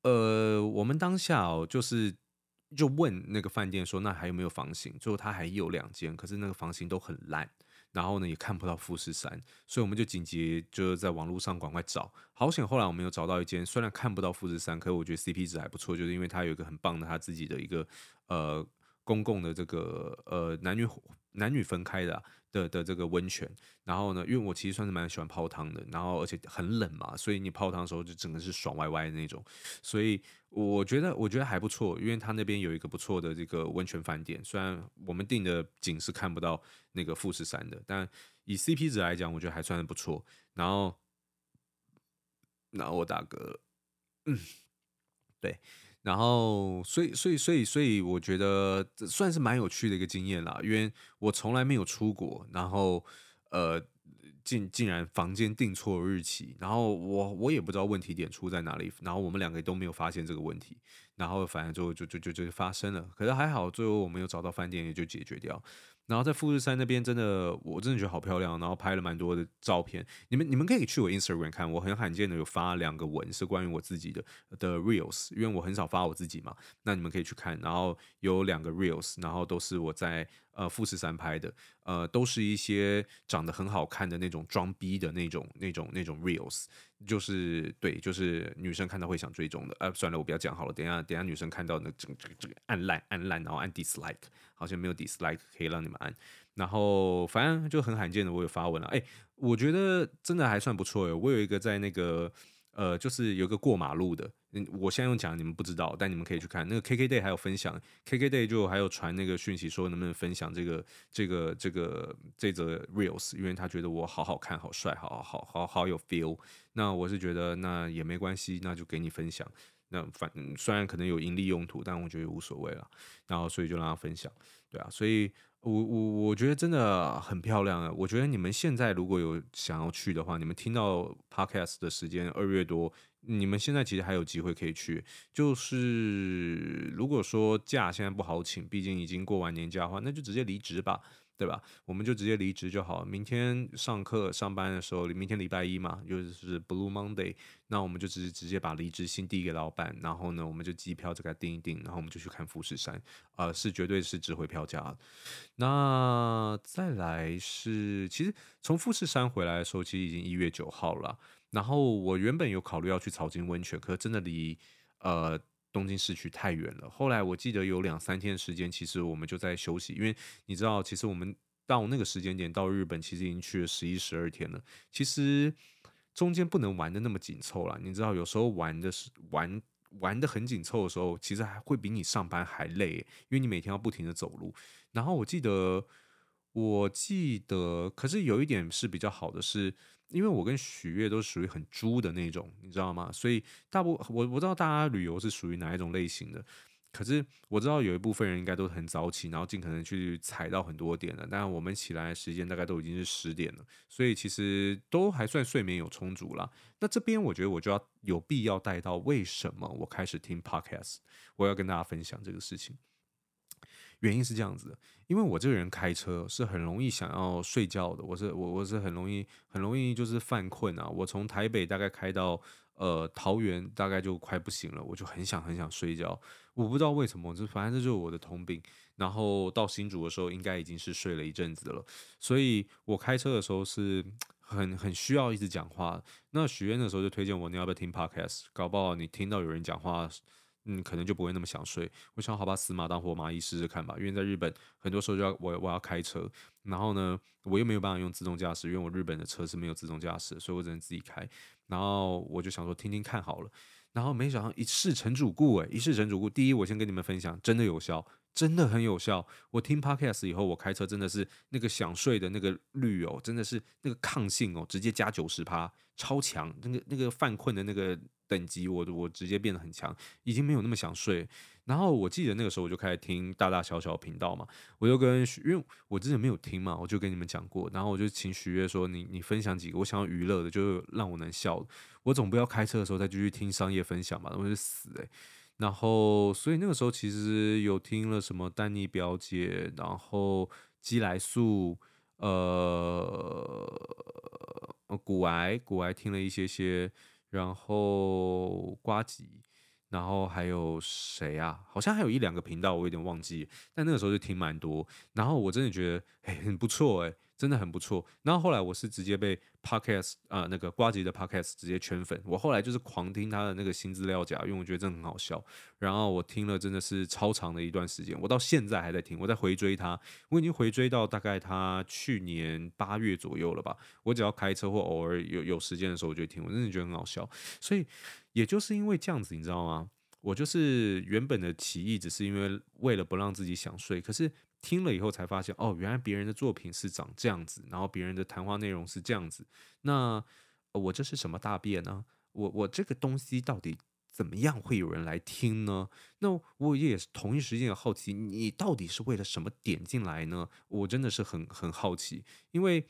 呃，我们当下哦，就是就问那个饭店说，那还有没有房型？最后他还有两间，可是那个房型都很烂，然后呢也看不到富士山，所以我们就紧急就在网络上赶快找。好险，后来我们有找到一间，虽然看不到富士山，可是我觉得 CP 值还不错，就是因为它有一个很棒的他自己的一个呃公共的这个呃男女男女分开的、的的这个温泉，然后呢，因为我其实算是蛮喜欢泡汤的，然后而且很冷嘛，所以你泡汤的时候就整个是爽歪歪的那种，所以我觉得我觉得还不错，因为他那边有一个不错的这个温泉饭店，虽然我们订的景是看不到那个富士山的，但以 CP 值来讲，我觉得还算是不错。然后，然后我大哥，嗯，对。然后，所以，所以，所以，所以，我觉得这算是蛮有趣的一个经验啦，因为我从来没有出国，然后，呃，竟竟然房间订错日期，然后我我也不知道问题点出在哪里，然后我们两个都没有发现这个问题，然后反正就就就就就发生了，可是还好，最后我们有找到饭店，也就解决掉。然后在富士山那边，真的我真的觉得好漂亮，然后拍了蛮多的照片。你们你们可以去我 Instagram 看，我很罕见的有发两个文是关于我自己的的 Reels，因为我很少发我自己嘛。那你们可以去看，然后有两个 Reels，然后都是我在呃富士山拍的，呃，都是一些长得很好看的那种装逼的那种那种那种 Reels，就是对，就是女生看到会想追踪的。呃，算了，我不要讲好了，等下等下女生看到那这个这个这个按烂按烂，然后按 Dislike。好像没有 dislike 可以让你们按，然后反正就很罕见的，我有发文了。哎，我觉得真的还算不错哎。我有一个在那个呃，就是有个过马路的，嗯，我现在用讲你们不知道，但你们可以去看那个 KKday 还有分享，KKday 就还有传那个讯息说能不能分享这个这个这个这则 reels，因为他觉得我好好看、好帅、好好好好有 feel。那我是觉得那也没关系，那就给你分享。那反虽然可能有盈利用途，但我觉得无所谓了。然后所以就让他分享，对啊，所以我我我觉得真的很漂亮啊。我觉得你们现在如果有想要去的话，你们听到 podcast 的时间二月多，你们现在其实还有机会可以去。就是如果说假现在不好请，毕竟已经过完年假的话，那就直接离职吧。对吧？我们就直接离职就好。明天上课上班的时候，明天礼拜一嘛，就是 Blue Monday，那我们就直接直接把离职信递给老板，然后呢，我们就机票就给他订一订，然后我们就去看富士山，呃，是绝对是值回票价。那再来是，其实从富士山回来的时候，其实已经一月九号了。然后我原本有考虑要去草津温泉，可是真的离呃。东京市区太远了。后来我记得有两三天的时间，其实我们就在休息，因为你知道，其实我们到那个时间点到日本，其实已经去了十一、十二天了。其实中间不能玩得那么紧凑了。你知道，有时候玩的是玩玩得很紧凑的时候，其实还会比你上班还累，因为你每天要不停地走路。然后我记得，我记得，可是有一点是比较好的是。因为我跟许悦都属于很猪的那种，你知道吗？所以大部我我知道大家旅游是属于哪一种类型的，可是我知道有一部分人应该都很早起，然后尽可能去踩到很多点了。但我们起来的时间大概都已经是十点了，所以其实都还算睡眠有充足啦。那这边我觉得我就要有必要带到为什么我开始听 Podcast，我要跟大家分享这个事情。原因是这样子的，因为我这个人开车是很容易想要睡觉的，我是我我是很容易很容易就是犯困啊。我从台北大概开到呃桃园，大概就快不行了，我就很想很想睡觉。我不知道为什么，就反正这就是我的通病。然后到新竹的时候，应该已经是睡了一阵子了，所以我开车的时候是很很需要一直讲话。那许愿的时候就推荐我，你要不要听 Podcast？搞不好你听到有人讲话。嗯，可能就不会那么想睡。我想好把死马当活马医试试看吧。因为在日本，很多时候就要我我要开车，然后呢，我又没有办法用自动驾驶，因为我日本的车是没有自动驾驶，所以我只能自己开。然后我就想说听听看好了。然后没想到一试成主顾，诶，一试成主顾。第一，我先跟你们分享，真的有效，真的很有效。我听 Podcast 以后，我开车真的是那个想睡的那个率哦，真的是那个抗性哦，直接加九十趴，超强。那个那个犯困的那个。等级我我直接变得很强，已经没有那么想睡。然后我记得那个时候我就开始听大大小小频道嘛，我就跟许，因为我之前没有听嘛，我就跟你们讲过。然后我就请许悦说：“你你分享几个我想要娱乐的，就让我能笑。我总不要开车的时候再继续听商业分享嘛，我就死诶、然后所以那个时候其实有听了什么丹尼表姐，然后基来素，呃，股癌股癌听了一些些。然后瓜吉，然后还有谁啊？好像还有一两个频道，我有点忘记。但那个时候就听蛮多，然后我真的觉得，哎，很不错，哎。真的很不错。然后后来我是直接被 Podcast 啊、那个瓜吉的 Podcast 直接圈粉。我后来就是狂听他的那个新资料夹，因为我觉得真的很好笑。然后我听了真的是超长的一段时间，我到现在还在听，我在回追他。我已经回追到大概他去年八月左右了吧。我只要开车或偶尔有有时间的时候，我就听。我真的觉得很好笑。所以也就是因为这样子，你知道吗？我就是原本的起意只是因为为了不让自己想睡，可是。听了以后才发现，哦，原来别人的作品是长这样子，然后别人的谈话内容是这样子。那我这是什么大便呢？我我这个东西到底怎么样会有人来听呢？那我也是同一时间也好奇，你到底是为了什么点进来呢？我真的是很很好奇，因为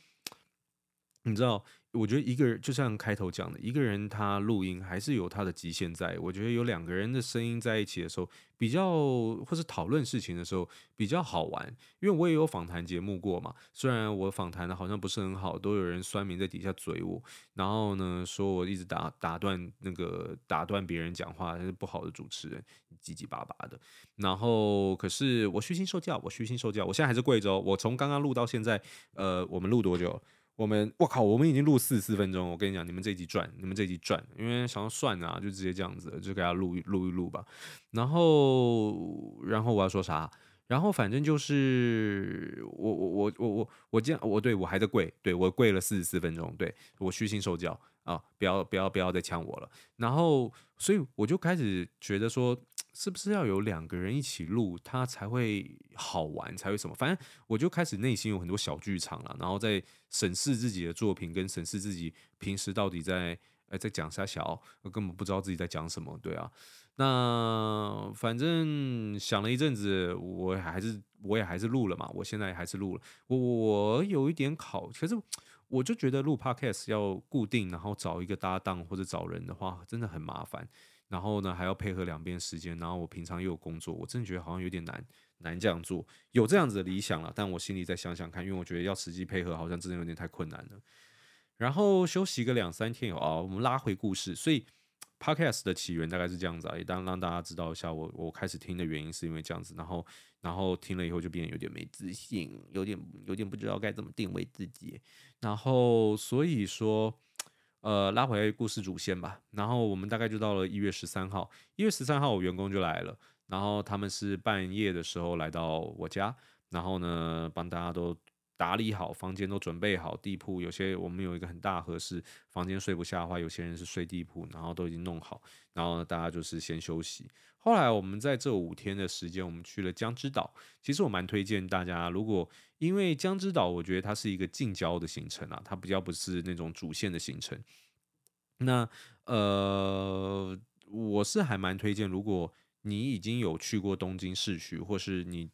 你知道。我觉得一个人就像开头讲的，一个人他录音还是有他的极限在。我觉得有两个人的声音在一起的时候，比较或是讨论事情的时候比较好玩。因为我也有访谈节目过嘛，虽然我访谈的好像不是很好，都有人酸民在底下嘴我，然后呢说我一直打打断那个打断别人讲话，是不好的主持人，叽叽巴巴的。然后可是我虚心受教，我虚心受教，我现在还是贵州。我从刚刚录到现在，呃，我们录多久？我们我靠，我们已经录四十四分钟。我跟你讲，你们这一集赚，你们这一集赚，因为想要算啊，就直接这样子，就给他录录一录吧。然后，然后我要说啥？然后反正就是我我我我我我这样，我对我还在跪，对我跪了四十四分钟，对我虚心受教啊！不要不要不要再呛我了。然后，所以我就开始觉得说。是不是要有两个人一起录，他才会好玩，才会什么？反正我就开始内心有很多小剧场了，然后在审视自己的作品，跟审视自己平时到底在呃在讲啥小，我根本不知道自己在讲什么，对啊。那反正想了一阵子，我还是我也还是录了嘛，我现在还是录了。我我有一点考，可是我就觉得录 Podcast 要固定，然后找一个搭档或者找人的话，真的很麻烦。然后呢还要配合两边时间，然后我平常又有工作，我真的觉得好像有点难难这样做。有这样子的理想了，但我心里再想想看，因为我觉得要实际配合，好像真的有点太困难了。然后休息个两三天有啊，我们拉回故事，所以。Podcast 的起源大概是这样子啊，也当让大家知道一下，我我开始听的原因是因为这样子，然后然后听了以后就变得有点没自信，有点有点不知道该怎么定位自己，然后所以说，呃，拉回故事主线吧，然后我们大概就到了一月十三号，一月十三号我员工就来了，然后他们是半夜的时候来到我家，然后呢帮大家都。打理好房间都准备好地铺，有些我们有一个很大合适房间睡不下的话，有些人是睡地铺，然后都已经弄好，然后呢大家就是先休息。后来我们在这五天的时间，我们去了江之岛。其实我蛮推荐大家，如果因为江之岛，我觉得它是一个近郊的行程啊，它比较不是那种主线的行程。那呃，我是还蛮推荐，如果你已经有去过东京市区，或是你。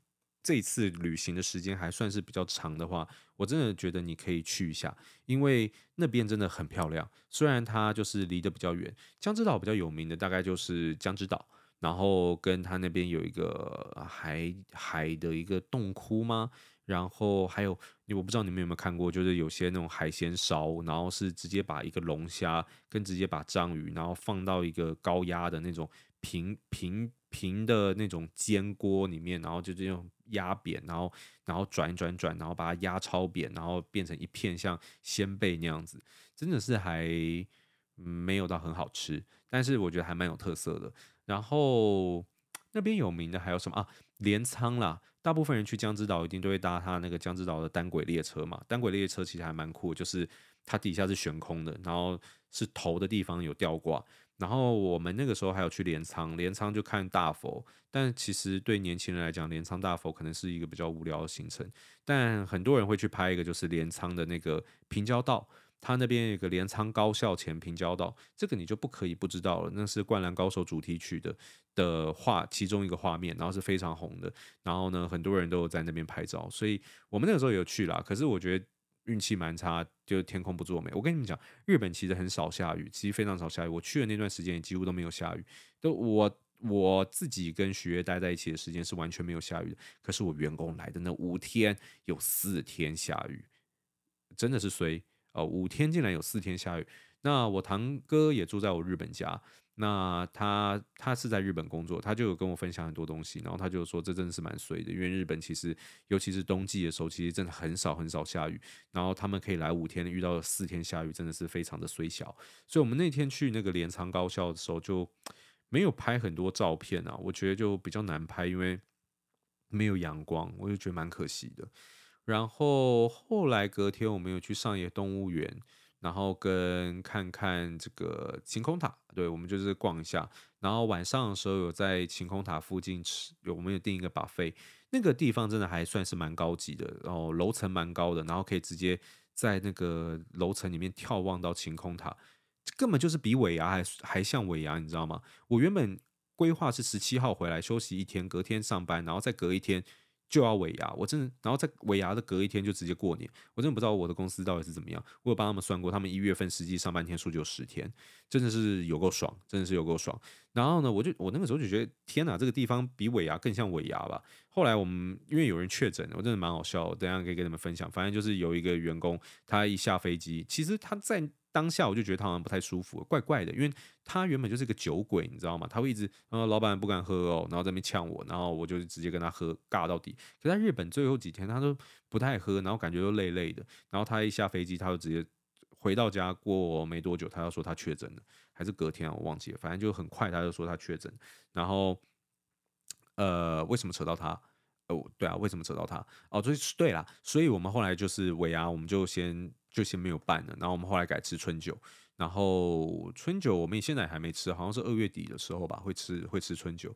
这次旅行的时间还算是比较长的话，我真的觉得你可以去一下，因为那边真的很漂亮。虽然它就是离得比较远，江之岛比较有名的大概就是江之岛，然后跟它那边有一个海海的一个洞窟吗？然后还有，我不知道你们有没有看过，就是有些那种海鲜烧，然后是直接把一个龙虾跟直接把章鱼，然后放到一个高压的那种平平平的那种煎锅里面，然后就这种。压扁，然后然后转转转，然后把它压超扁，然后变成一片像鲜贝那样子，真的是还没有到很好吃，但是我觉得还蛮有特色的。然后那边有名的还有什么啊？镰仓啦，大部分人去江之岛一定都会搭它那个江之岛的单轨列车嘛。单轨列车其实还蛮酷，就是它底下是悬空的，然后是头的地方有吊挂。然后我们那个时候还有去镰仓，镰仓就看大佛，但其实对年轻人来讲，镰仓大佛可能是一个比较无聊的行程。但很多人会去拍一个，就是镰仓的那个平交道，它那边有个镰仓高校前平交道，这个你就不可以不知道了，那是《灌篮高手》主题曲的的画其中一个画面，然后是非常红的。然后呢，很多人都有在那边拍照，所以我们那个时候有去啦。可是我觉得。运气蛮差，就天空不作美。我跟你们讲，日本其实很少下雨，其实非常少下雨。我去的那段时间也几乎都没有下雨。都我我自己跟许悦待在一起的时间是完全没有下雨的。可是我员工来的那五天有四天下雨，真的是衰哦！五天竟然有四天下雨。那我堂哥也住在我日本家。那他他是在日本工作，他就有跟我分享很多东西，然后他就说这真的是蛮衰的，因为日本其实尤其是冬季的时候，其实真的很少很少下雨，然后他们可以来五天，遇到四天下雨，真的是非常的衰小。所以我们那天去那个镰仓高校的时候，就没有拍很多照片啊，我觉得就比较难拍，因为没有阳光，我就觉得蛮可惜的。然后后来隔天我们有去上野动物园。然后跟看看这个晴空塔，对，我们就是逛一下。然后晚上的时候有在晴空塔附近吃，有我们有订一个 buffet，那个地方真的还算是蛮高级的，然后楼层蛮高的，然后可以直接在那个楼层里面眺望到晴空塔，根本就是比尾牙还还像尾牙，你知道吗？我原本规划是十七号回来休息一天，隔天上班，然后再隔一天。就要尾牙，我真的，然后在尾牙的隔一天就直接过年，我真的不知道我的公司到底是怎么样。我有帮他们算过，他们一月份实际上班天数就十天，真的是有够爽，真的是有够爽。然后呢，我就我那个时候就觉得，天哪，这个地方比尾牙更像尾牙吧。后来我们因为有人确诊，我真的蛮好笑，等一下可以跟你们分享。反正就是有一个员工，他一下飞机，其实他在。当下我就觉得他好像不太舒服，怪怪的，因为他原本就是个酒鬼，你知道吗？他会一直，呃，老板不敢喝哦，然后在那边呛我，然后我就直接跟他喝尬到底。可在日本最后几天他都不太喝，然后感觉都累累的。然后他一下飞机，他就直接回到家，过没多久，他要说他确诊了，还是隔天啊，我忘记了，反正就很快他就说他确诊。然后，呃，为什么扯到他？哦，对啊，为什么扯到他？哦，所以对啦，所以我们后来就是尾牙，我们就先。就先没有办了，然后我们后来改吃春酒，然后春酒我们现在还没吃，好像是二月底的时候吧，会吃会吃春酒，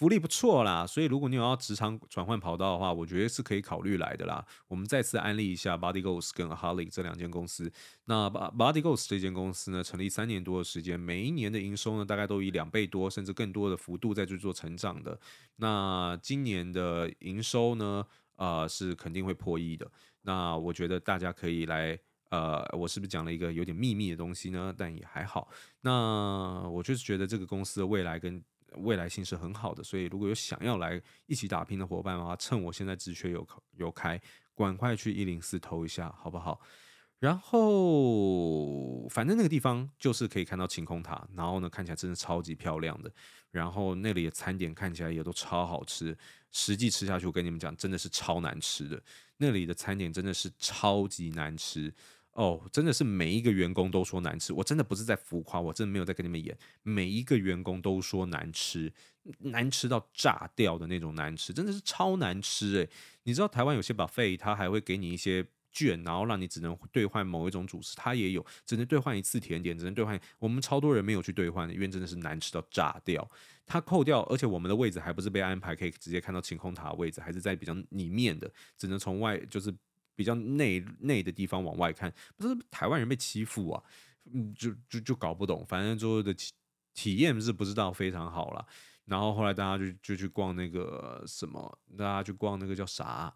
福利不错啦，所以如果你有要职场转换跑道的话，我觉得是可以考虑来的啦。我们再次安利一下 Body Goals 跟 Aholic 这两间公司。那 Body Goals 这间公司呢，成立三年多的时间，每一年的营收呢，大概都以两倍多甚至更多的幅度在去做成长的。那今年的营收呢，呃，是肯定会破亿的。那我觉得大家可以来。呃，我是不是讲了一个有点秘密的东西呢？但也还好。那我就是觉得这个公司的未来跟未来性是很好的，所以如果有想要来一起打拼的伙伴的话，趁我现在职缺有有开，赶快去一零四投一下，好不好？然后反正那个地方就是可以看到晴空塔，然后呢，看起来真的超级漂亮的。然后那里的餐点看起来也都超好吃，实际吃下去，我跟你们讲，真的是超难吃的。那里的餐点真的是超级难吃。哦，真的是每一个员工都说难吃，我真的不是在浮夸，我真的没有在跟你们演。每一个员工都说难吃，难吃到炸掉的那种难吃，真的是超难吃诶，你知道台湾有些 buffet，他还会给你一些券，然后让你只能兑换某一种主食，他也有只能兑换一次甜点，只能兑换。我们超多人没有去兑换，因为真的是难吃到炸掉。他扣掉，而且我们的位置还不是被安排可以直接看到晴空塔位置，还是在比较里面的，只能从外就是。比较内内的地方往外看，不是台湾人被欺负啊，嗯，就就就搞不懂，反正最后的体体验是不知道非常好了。然后后来大家就就去逛那个什么，大家去逛那个叫啥，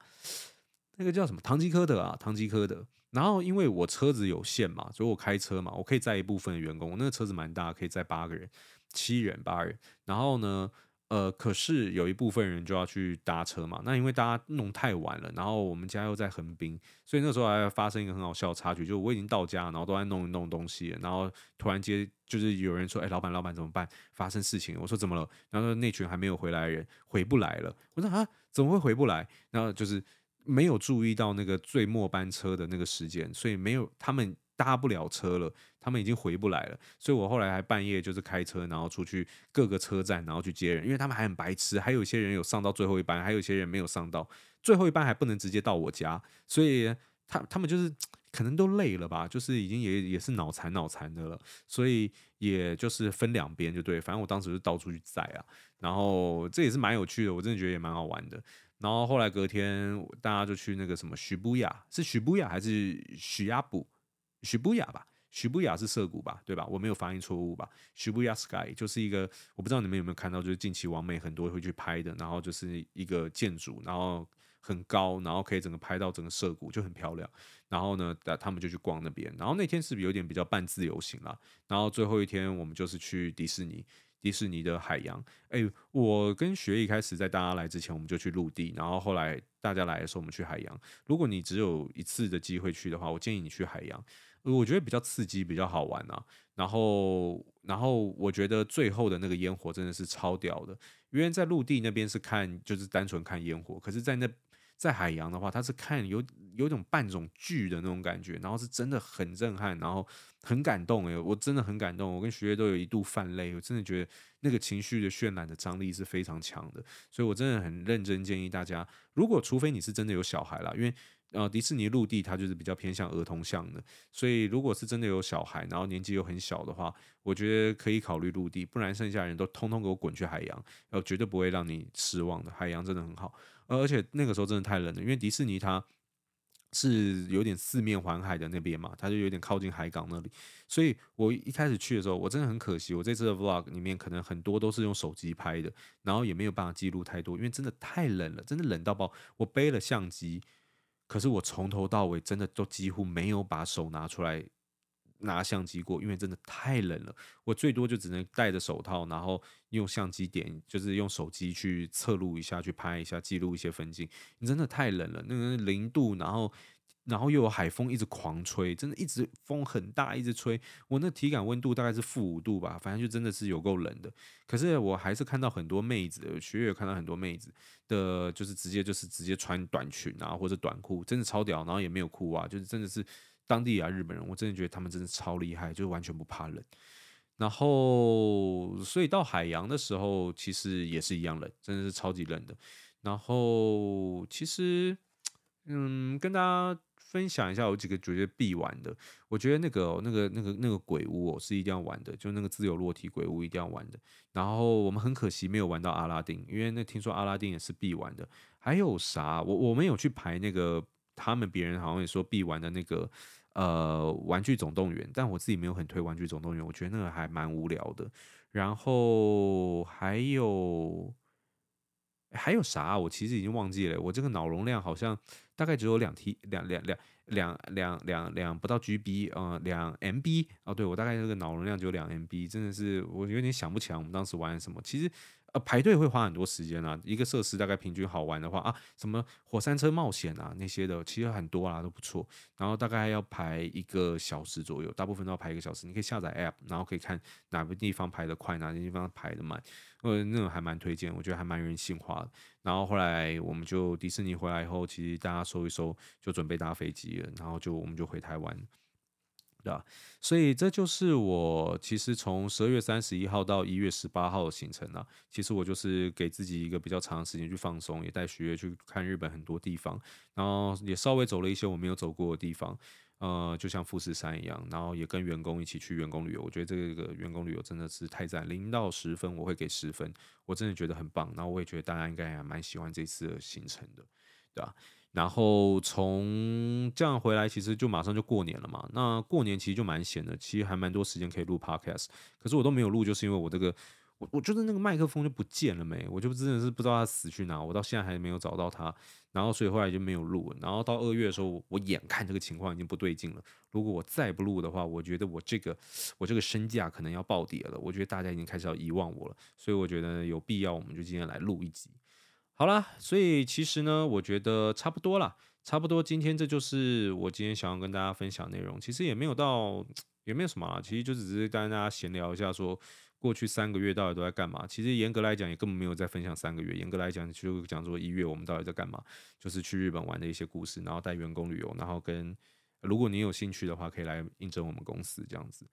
那个叫什么唐吉诃德啊，唐吉诃德。然后因为我车子有限嘛，所以我开车嘛，我可以载一部分员工，我那个车子蛮大，可以载八个人、七人、八人。然后呢，呃，可是有一部分人就要去搭车嘛，那因为大家弄太晚了，然后我们家又在横滨，所以那时候还发生一个很好笑的插曲，就我已经到家，然后都在弄一弄东西，然后突然间就是有人说：“哎，老板，老板怎么办？发生事情。”我说：“怎么了？”然后那群还没有回来的人回不来了。我说：“啊，怎么会回不来？”然后就是没有注意到那个最末班车的那个时间，所以没有他们。搭不了车了，他们已经回不来了，所以我后来还半夜就是开车，然后出去各个车站，然后去接人，因为他们还很白痴，还有一些人有上到最后一班，还有一些人没有上到。最后一班，还不能直接到我家，所以他他们就是可能都累了吧，就是已经也也是脑残脑残的了，所以也就是分两边就对，反正我当时就到处去载啊，然后这也是蛮有趣的，我真的觉得也蛮好玩的。然后后来隔天大家就去那个什么许布亚，是许布亚还是许亚布？许布雅吧，许布雅是涩谷吧，对吧？我没有发音错误吧？许布雅 Sky 就是一个，我不知道你们有没有看到，就是近期网美很多会去拍的，然后就是一个建筑，然后很高，然后可以整个拍到整个涩谷，就很漂亮。然后呢，他们就去逛那边。然后那天是不是有点比较半自由行啦？然后最后一天我们就是去迪士尼，迪士尼的海洋。诶，我跟学一开始在大家来之前，我们就去陆地，然后后来大家来的时候，我们去海洋。如果你只有一次的机会去的话，我建议你去海洋。我觉得比较刺激，比较好玩啊。然后，然后我觉得最后的那个烟火真的是超屌的，因为在陆地那边是看，就是单纯看烟火，可是，在那在海洋的话，它是看有有种半种剧的那种感觉，然后是真的很震撼，然后很感动诶，我真的很感动，我跟徐悦都有一度泛泪，我真的觉得那个情绪的渲染的张力是非常强的，所以我真的很认真建议大家，如果除非你是真的有小孩啦，因为。呃，迪士尼陆地它就是比较偏向儿童向的，所以如果是真的有小孩，然后年纪又很小的话，我觉得可以考虑陆地，不然剩下人都通通给我滚去海洋，呃，绝对不会让你失望的。海洋真的很好，呃，而且那个时候真的太冷了，因为迪士尼它是有点四面环海的那边嘛，它就有点靠近海港那里，所以我一开始去的时候，我真的很可惜，我这次的 vlog 里面可能很多都是用手机拍的，然后也没有办法记录太多，因为真的太冷了，真的冷到爆，我背了相机。可是我从头到尾真的都几乎没有把手拿出来拿相机过，因为真的太冷了。我最多就只能戴着手套，然后用相机点，就是用手机去测录一下，去拍一下，记录一些风景。真的太冷了，那个零度，然后。然后又有海风一直狂吹，真的一直风很大，一直吹。我那体感温度大概是负五度吧，反正就真的是有够冷的。可是我还是看到很多妹子，学姐有看到很多妹子的，就是直接就是直接穿短裙啊或者短裤，真的超屌。然后也没有裤袜，就是真的是当地啊日本人，我真的觉得他们真的超厉害，就完全不怕冷。然后所以到海洋的时候，其实也是一样冷，真的是超级冷的。然后其实嗯，跟大家。分享一下有几个觉得必玩的，我觉得那个、那个那个那个鬼屋哦、是一定要玩的，就那个自由落体鬼屋一定要玩的。然后我们很可惜没有玩到阿拉丁，因为那听说阿拉丁也是必玩的。还有啥？我我们有去排那个，他们别人好像也说必玩的那个呃玩具总动员，但我自己没有很推玩具总动员，我觉得那个还蛮无聊的。然后还有。还有啥？我其实已经忘记了。我这个脑容量好像大概只有两 T 两两两两两两两不到 GB，呃，两 MB 哦，对我大概这个脑容量只有两 MB，真的是我有点想不起来我们当时玩什么。其实呃排队会花很多时间啊，一个设施大概平均好玩的话啊，什么火山车冒险啊那些的，其实很多啊都不错。然后大概要排一个小时左右，大部分都要排一个小时。你可以下载 App，然后可以看哪个地方排得快，哪个地方排得慢。呃，那种还蛮推荐，我觉得还蛮人性化的。然后后来我们就迪士尼回来以后，其实大家收一收，就准备搭飞机了。然后就我们就回台湾，对吧？所以这就是我其实从十二月三十一号到一月十八号的行程了。其实我就是给自己一个比较长的时间去放松，也带学业去看日本很多地方，然后也稍微走了一些我没有走过的地方。呃，就像富士山一样，然后也跟员工一起去员工旅游。我觉得这个员工旅游真的是太赞，零到十分我会给十分，我真的觉得很棒。然后我也觉得大家应该还蛮喜欢这次的行程的，对吧？然后从这样回来，其实就马上就过年了嘛。那过年其实就蛮闲的，其实还蛮多时间可以录 podcast，可是我都没有录，就是因为我这个。我我觉得那个麦克风就不见了没，我就真的是不知道他死去哪，我到现在还没有找到他，然后所以后来就没有录。然后到二月的时候，我眼看这个情况已经不对劲了，如果我再不录的话，我觉得我这个我这个身价可能要暴跌了。我觉得大家已经开始要遗忘我了，所以我觉得有必要，我们就今天来录一集。好啦，所以其实呢，我觉得差不多了，差不多今天这就是我今天想要跟大家分享内容。其实也没有到，也没有什么啊，其实就只是跟大家闲聊一下说。过去三个月到底都在干嘛？其实严格来讲，也根本没有在分享三个月。严格来讲，就讲说一月我们到底在干嘛，就是去日本玩的一些故事，然后带员工旅游，然后跟如果你有兴趣的话，可以来应征我们公司这样子。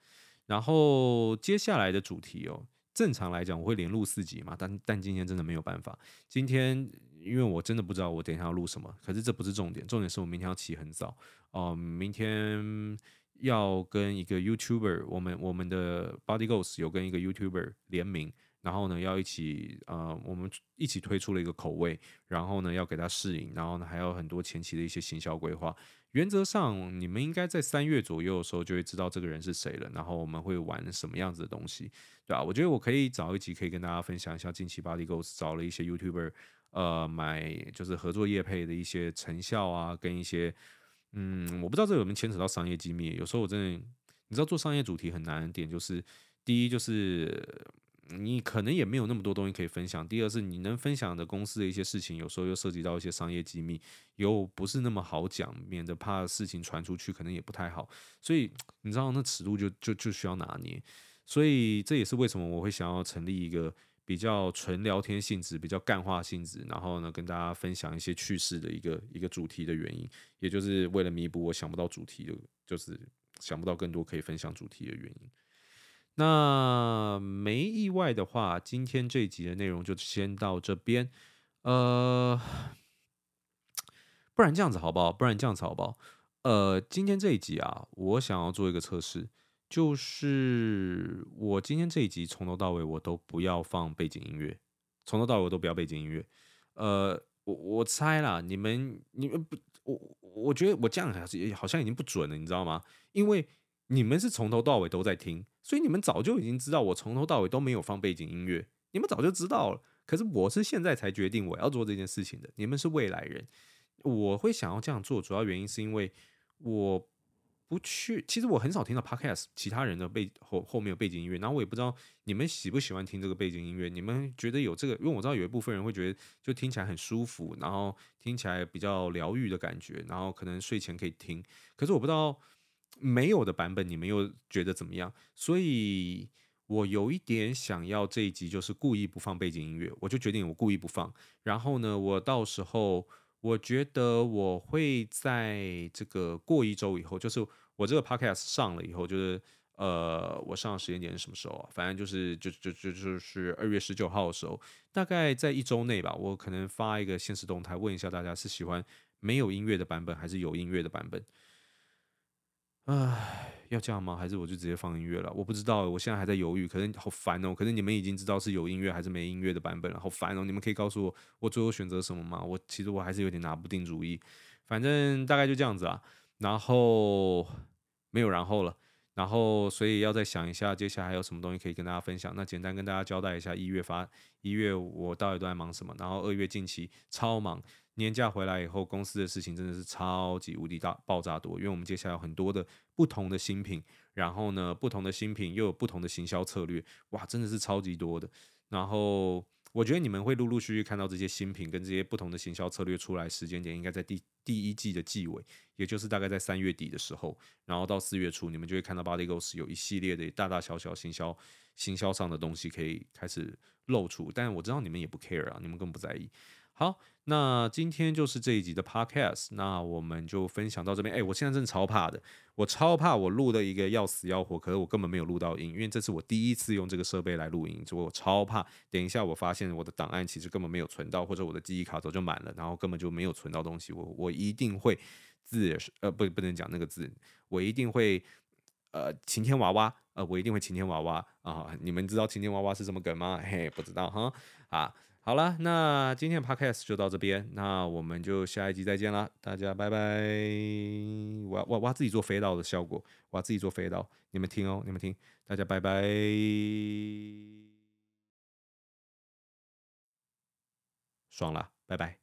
然后接下来的主题哦，正常来讲我会连录四集嘛，但但今天真的没有办法。今天因为我真的不知道我等一下要录什么，可是这不是重点，重点是我明天要起很早哦，明天。要跟一个 YouTuber，我们我们的 Body Ghost 有跟一个 YouTuber 联名，然后呢要一起呃，我们一起推出了一个口味，然后呢要给他试饮，然后呢还有很多前期的一些行销规划。原则上，你们应该在三月左右的时候就会知道这个人是谁了，然后我们会玩什么样子的东西，对吧？我觉得我可以找一集可以跟大家分享一下近期 Body Ghost 找了一些 YouTuber，呃，买就是合作业配的一些成效啊，跟一些。嗯，我不知道这有没有牵扯到商业机密。有时候我真的，你知道做商业主题很难的点就是，第一就是你可能也没有那么多东西可以分享；第二是你能分享的公司的一些事情，有时候又涉及到一些商业机密，又不是那么好讲，免得怕事情传出去可能也不太好。所以你知道那尺度就就就需要拿捏。所以这也是为什么我会想要成立一个。比较纯聊天性质，比较干话性质，然后呢，跟大家分享一些趣事的一个一个主题的原因，也就是为了弥补我想不到主题的，就是想不到更多可以分享主题的原因。那没意外的话，今天这一集的内容就先到这边。呃，不然这样子好不好？不然这样子好不好？呃，今天这一集啊，我想要做一个测试。就是我今天这一集从头到尾我都不要放背景音乐，从头到尾我都不要背景音乐。呃，我我猜啦，你们你们不，我我觉得我这样还是好像已经不准了，你知道吗？因为你们是从头到尾都在听，所以你们早就已经知道我从头到尾都没有放背景音乐，你们早就知道了。可是我是现在才决定我要做这件事情的，你们是未来人，我会想要这样做，主要原因是因为我。不去，其实我很少听到 podcast 其他人的背后后面有背景音乐，然后我也不知道你们喜不喜欢听这个背景音乐，你们觉得有这个？因为我知道有一部分人会觉得就听起来很舒服，然后听起来比较疗愈的感觉，然后可能睡前可以听。可是我不知道没有的版本你们又觉得怎么样？所以我有一点想要这一集就是故意不放背景音乐，我就决定我故意不放。然后呢，我到时候我觉得我会在这个过一周以后，就是。我这个 podcast 上了以后，就是呃，我上时间点是什么时候啊？反正就是就就就就是二月十九号的时候，大概在一周内吧。我可能发一个现实动态，问一下大家是喜欢没有音乐的版本，还是有音乐的版本？唉，要这样吗？还是我就直接放音乐了？我不知道，我现在还在犹豫。可能好烦哦。可是你们已经知道是有音乐还是没音乐的版本了，好烦哦。你们可以告诉我，我最后选择什么吗？我其实我还是有点拿不定主意。反正大概就这样子啊。然后没有然后了，然后所以要再想一下，接下来还有什么东西可以跟大家分享。那简单跟大家交代一下，一月发一月我到底都在忙什么。然后二月近期超忙，年假回来以后，公司的事情真的是超级无敌大爆炸多，因为我们接下来有很多的不同的新品，然后呢，不同的新品又有不同的行销策略，哇，真的是超级多的。然后我觉得你们会陆陆续续看到这些新品跟这些不同的行销策略出来，时间点应该在第第一季的季尾，也就是大概在三月底的时候，然后到四月初，你们就会看到 Body Ghost 有一系列的大大小小行销行销上的东西可以开始露出，但我知道你们也不 care 啊，你们更不在意。好，那今天就是这一集的 podcast，那我们就分享到这边。哎、我现在真的超怕的，我超怕我录的一个要死要活，可是我根本没有录到音，因为这是我第一次用这个设备来录音，所以我超怕。等一下我发现我的档案其实根本没有存到，或者我的记忆卡早就满了，然后根本就没有存到东西。我我一定会字呃不不能讲那个字，我一定会呃晴天娃娃呃我一定会晴天娃娃啊、你们知道晴天娃娃是什么梗吗？嘿，不知道哈啊。好了，那今天的 podcast 就到这边，那我们就下一集再见啦，大家拜拜。我要我我要自己做飞刀的效果，我要自己做飞刀，你们听哦，你们听，大家拜拜，爽了，拜拜。